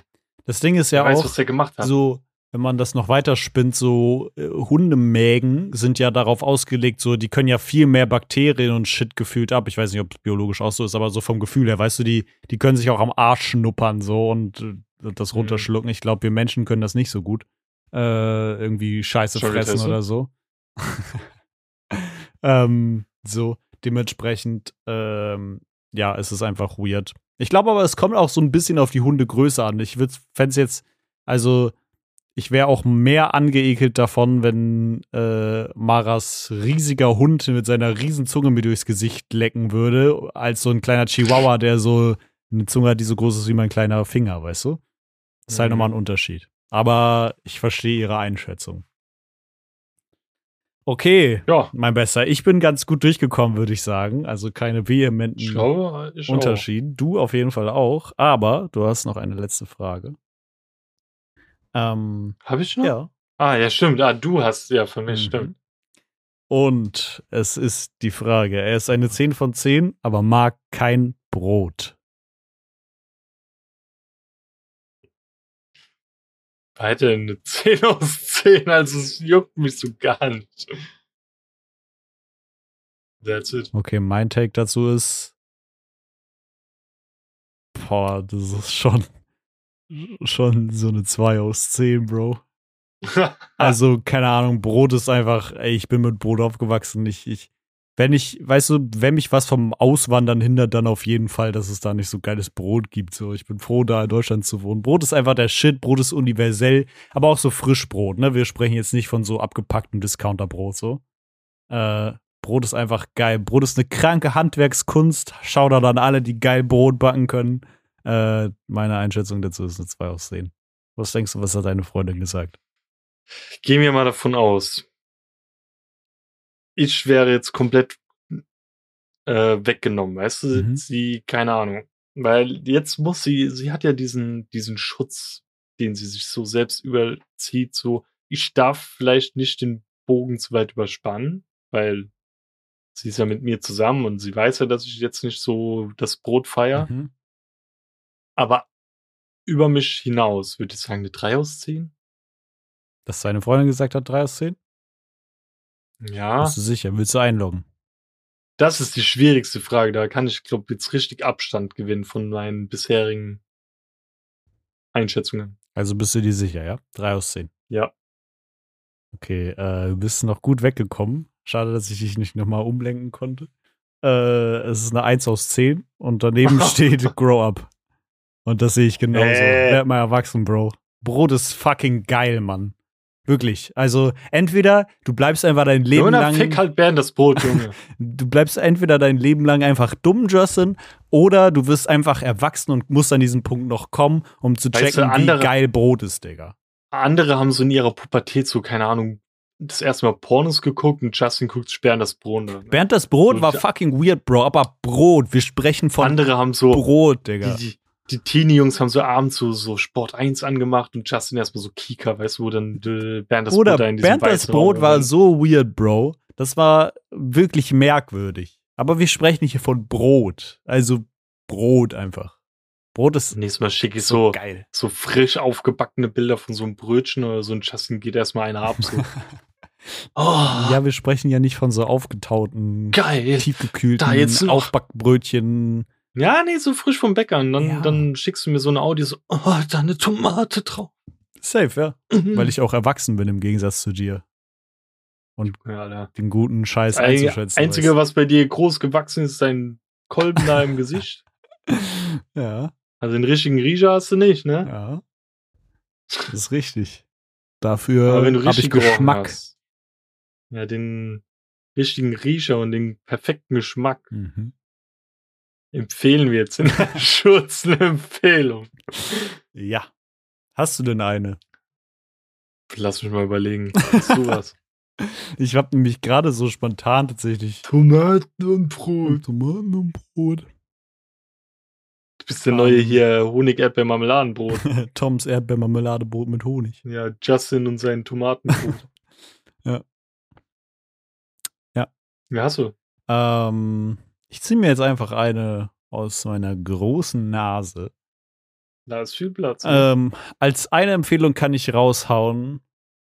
Das Ding ist ja weiß, auch was der gemacht hat. so, wenn man das noch weiter spinnt, so äh, Hundemägen sind ja darauf ausgelegt, so die können ja viel mehr Bakterien und Shit gefühlt ab. Ich weiß nicht, ob es biologisch auch so ist, aber so vom Gefühl her, weißt du, die, die können sich auch am Arsch schnuppern so und äh, das Mhm. runterschlucken. Ich glaube, wir Menschen können das nicht so gut. Äh, irgendwie Scheiße Sorry, fressen oder so. ähm, so, dementsprechend, ähm, ja, es ist einfach weird. Ich glaube aber, es kommt auch so ein bisschen auf die Hundegröße an. Ich fände es jetzt, also, ich wäre auch mehr angeekelt davon, wenn äh, Maras riesiger Hund mit seiner riesen Zunge mir durchs Gesicht lecken würde, als so ein kleiner Chihuahua, der so eine Zunge hat, die so groß ist wie mein kleiner Finger, weißt du? Das ist halt Mhm. nochmal ein Unterschied. Aber ich verstehe ihre Einschätzung. Okay, ja, mein Bester. Ich bin ganz gut durchgekommen, würde ich sagen. Also keine ich vehementen glaube, ich auch. Unterschieden. Du auf jeden Fall auch. Aber du hast noch eine letzte Frage. Ähm, Habe ich noch? ja. Ah, ja, stimmt. Ah, du hast ja für mich, Mhm. stimmt. Und es ist die Frage. Er ist eine 10 von 10, aber mag kein Brot. Beide eine 10 aus 10, also es juckt mich so gar nicht. That's it. Okay, mein Take dazu ist. Boah, das ist schon. Schon so eine 2 aus 10, Bro. Also, keine Ahnung, Brot ist einfach, ey, ich bin mit Brot aufgewachsen. Ich, ich, wenn ich, weißt du, wenn mich was vom Auswandern hindert, dann auf jeden Fall, dass es da nicht so geiles Brot gibt. So, ich bin froh, da in Deutschland zu wohnen. Brot ist einfach der Shit, Brot ist universell, aber auch so Frischbrot, ne? Wir sprechen jetzt nicht von so abgepacktem Discounterbrot, so. Äh, Brot ist einfach geil. Brot ist eine kranke Handwerkskunst. Schau da dann alle, die geil Brot backen können. Äh, meine Einschätzung dazu ist eine 2 aus 10. Was denkst du, was hat deine Freundin gesagt? Gehen wir mal davon aus. Ich wäre jetzt komplett äh, weggenommen, weißt du? Mhm. Sie, keine Ahnung. Weil jetzt muss sie, sie hat ja diesen, diesen Schutz, den sie sich so selbst überzieht, so, ich darf vielleicht nicht den Bogen zu weit überspannen, weil sie ist ja mit mir zusammen und sie weiß ja, dass ich jetzt nicht so das Brot feier. Mhm. Aber über mich hinaus, würde ich sagen, eine 3 aus 10? Dass deine Freundin gesagt hat, 3 aus 10? Ja. Bist du sicher? Willst du einloggen? Das ist die schwierigste Frage. Da kann ich, glaube jetzt richtig Abstand gewinnen von meinen bisherigen Einschätzungen. Also bist du dir sicher, ja? 3 aus 10. Ja. Okay, äh, du bist noch gut weggekommen. Schade, dass ich dich nicht nochmal umlenken konnte. äh, es ist eine 1 aus 10 und daneben steht Grow Up. Und das sehe ich genauso. Äh. Werd mal erwachsen, Bro. Brot ist fucking geil, Mann. Wirklich. Also entweder du bleibst einfach dein Leben Junge, lang. fick halt Bernd das Brot, Junge. Du bleibst entweder dein Leben lang einfach dumm, Justin, oder du wirst einfach erwachsen und musst an diesen Punkt noch kommen, um zu Weißt du, checken, andere- wie geil Brot ist, Digga. Andere haben so in ihrer Pubertät so, keine Ahnung, das erste Mal Pornos geguckt und Justin guckt Sperren das Brot. an. Bernd, das Brot So, war fucking weird, Bro, aber Brot. Wir sprechen von Andere haben so, Brot, Digga. die, die, die Teenie-Jungs haben so abends so, so Sport 1 angemacht und Justin erstmal so Kika, weißt du, wo dann äh, Bernd das Brot da in diesem Bernd, das Brot war so weird, Bro. Das war wirklich merkwürdig. Aber wir sprechen hier von Brot. Also Brot einfach. Brot ist Nächstes Mal schicke ich so, geil. so frisch aufgebackene Bilder von so einem Brötchen oder so und Justin geht erstmal einer ab. So. oh, Ja, wir sprechen ja nicht von so aufgetauten, geil. tiefgekühlten Aufbackbrötchen. Ja, nee, so frisch vom Bäcker. Und dann, Ja. dann schickst du mir so eine Audio so, oh, da eine Tomate drauf. Safe, ja. Mhm. Weil ich auch erwachsen bin im Gegensatz zu dir. ja, Alter. Den guten Scheiß Das einzuschätzen. Einzige, was bei dir groß gewachsen ist, ist dein Kolben da im Gesicht. Ja, Also den richtigen Riecher hast du nicht, ne? ja. Das ist richtig. Dafür habe ich Geschmack. hast. Ja, den richtigen Riecher und den perfekten Geschmack Mhm. Empfehlen wir jetzt in der Schutz eine Empfehlung. Ja. Hast du denn eine? Lass mich mal überlegen. Hast du was? Ich habe nämlich gerade so spontan tatsächlich Tomaten und Brot. Tomaten und Brot. Du bist der neue hier Honig-Erdbeer-Marmeladenbrot. Toms Erdbeermarmeladebrot mit Honig. Ja, Justin und sein Tomatenbrot. Ja. Ja. Ja, hast du. Ähm, ich ziehe mir jetzt einfach eine aus meiner großen Nase. Da ist viel Platz. ne? Ähm, als eine Empfehlung kann ich raushauen.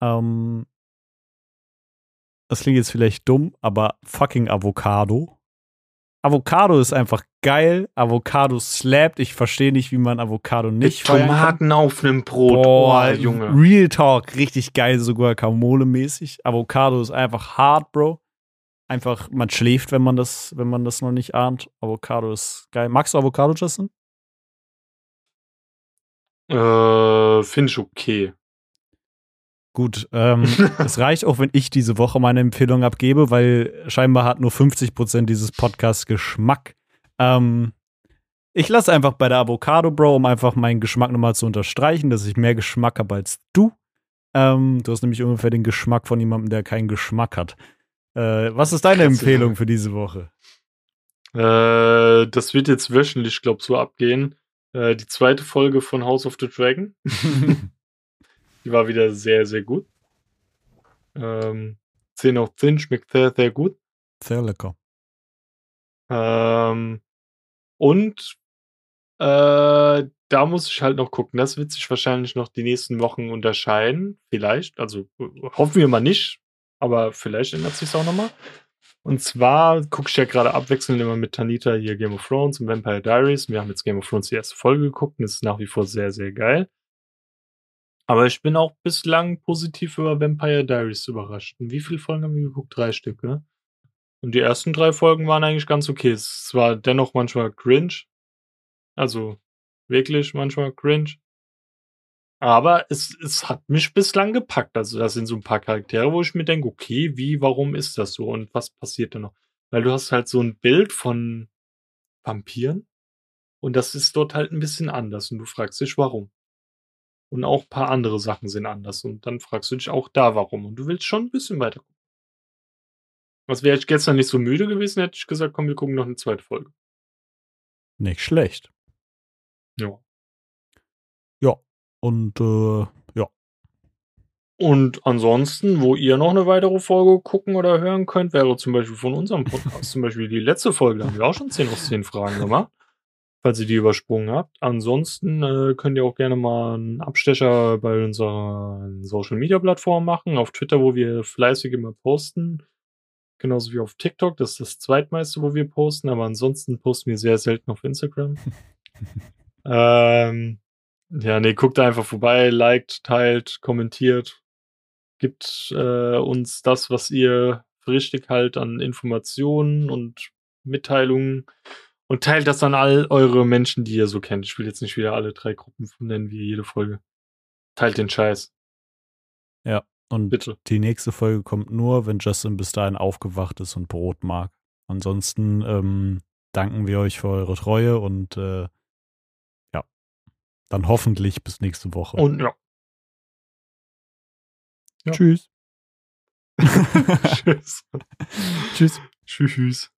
Ähm, das klingt jetzt vielleicht dumm, aber fucking Avocado. Avocado ist einfach geil. Avocado slappt. Ich verstehe nicht, wie man Avocado nicht Mit. Tomaten auf einem Brot. Boah, oh, Junge. Real Talk, richtig geil, sogar Guacamole-mäßig. Avocado ist einfach hart, Bro. Einfach, man schläft, wenn man das, wenn man das noch nicht ahnt. Avocado ist geil. Magst du Avocado, Justin? Äh, Finde ich okay. Gut, ähm, es reicht auch, wenn ich diese Woche meine Empfehlung abgebe, weil scheinbar hat nur 50% dieses Podcasts Geschmack. Ähm, ich lasse einfach bei der Avocado, Bro, um einfach meinen Geschmack nochmal zu unterstreichen, dass ich mehr Geschmack habe als du. Ähm, du hast nämlich ungefähr den Geschmack von jemandem, der keinen Geschmack hat. Äh, was ist deine Krass, Empfehlung Junge. für diese Woche? Äh, das wird jetzt wöchentlich, glaub so abgehen. Äh, die zweite Folge von House of the Dragon. Die war wieder sehr, sehr gut. Ähm, 10 auf 10 schmeckt sehr, sehr gut. Sehr lecker. Ähm, und äh, da muss ich halt noch gucken. Das wird sich wahrscheinlich noch die nächsten Wochen unterscheiden. Vielleicht. Also hoffen wir mal nicht. Aber vielleicht ändert sich auch nochmal. Und zwar gucke ich ja gerade abwechselnd immer mit Tanita hier Game of Thrones und Vampire Diaries. Wir haben jetzt Game of Thrones die erste Folge geguckt und es ist nach wie vor sehr, sehr geil. Aber ich bin auch bislang positiv über Vampire Diaries überrascht. Und wie viele Folgen haben wir geguckt? Drei Stück, ne? Und die ersten drei Folgen waren eigentlich ganz okay. Es war dennoch manchmal cringe. Also wirklich manchmal cringe. Aber es, es hat mich bislang gepackt. Also das sind so ein paar Charaktere, wo ich mir denke, okay, wie, warum ist das so und was passiert da noch? Weil du hast halt so ein Bild von Vampiren und das ist dort halt ein bisschen anders und du fragst dich, warum. Und auch ein paar andere Sachen sind anders und dann fragst du dich auch da, warum. Und du willst schon ein bisschen weiter gucken. Was wäre ich gestern nicht so müde gewesen, hätte ich gesagt, komm, wir gucken noch eine zweite Folge. Nicht schlecht. Ja. Und äh, ja. Und ansonsten, wo ihr noch eine weitere Folge gucken oder hören könnt, wäre zum Beispiel von unserem Podcast, zum Beispiel die letzte Folge, da haben wir auch schon 10 aus 10 Fragen gemacht, falls ihr die übersprungen habt. Ansonsten äh, könnt ihr auch gerne mal einen Abstecher bei unseren Social Media Plattformen machen, auf Twitter, wo wir fleißig immer posten. Genauso wie auf TikTok, das ist das zweitmeiste, wo wir posten, aber ansonsten posten wir sehr selten auf Instagram. ähm, ja, nee, guckt einfach vorbei, liked, teilt, kommentiert, gibt äh, uns das, was ihr für richtig halt an Informationen und Mitteilungen und teilt das an all eure Menschen, die ihr so kennt. Ich will jetzt nicht wieder alle drei Gruppen nennen wie jede Folge. Teilt den Scheiß. Ja, und Bitte. die nächste Folge kommt nur, wenn Justin bis dahin aufgewacht ist und Brot mag. Ansonsten ähm, danken wir euch für eure Treue und äh, dann hoffentlich bis nächste Woche. Und ja. ja. Tschüss. Tschüss. Tschüss. Tschüss.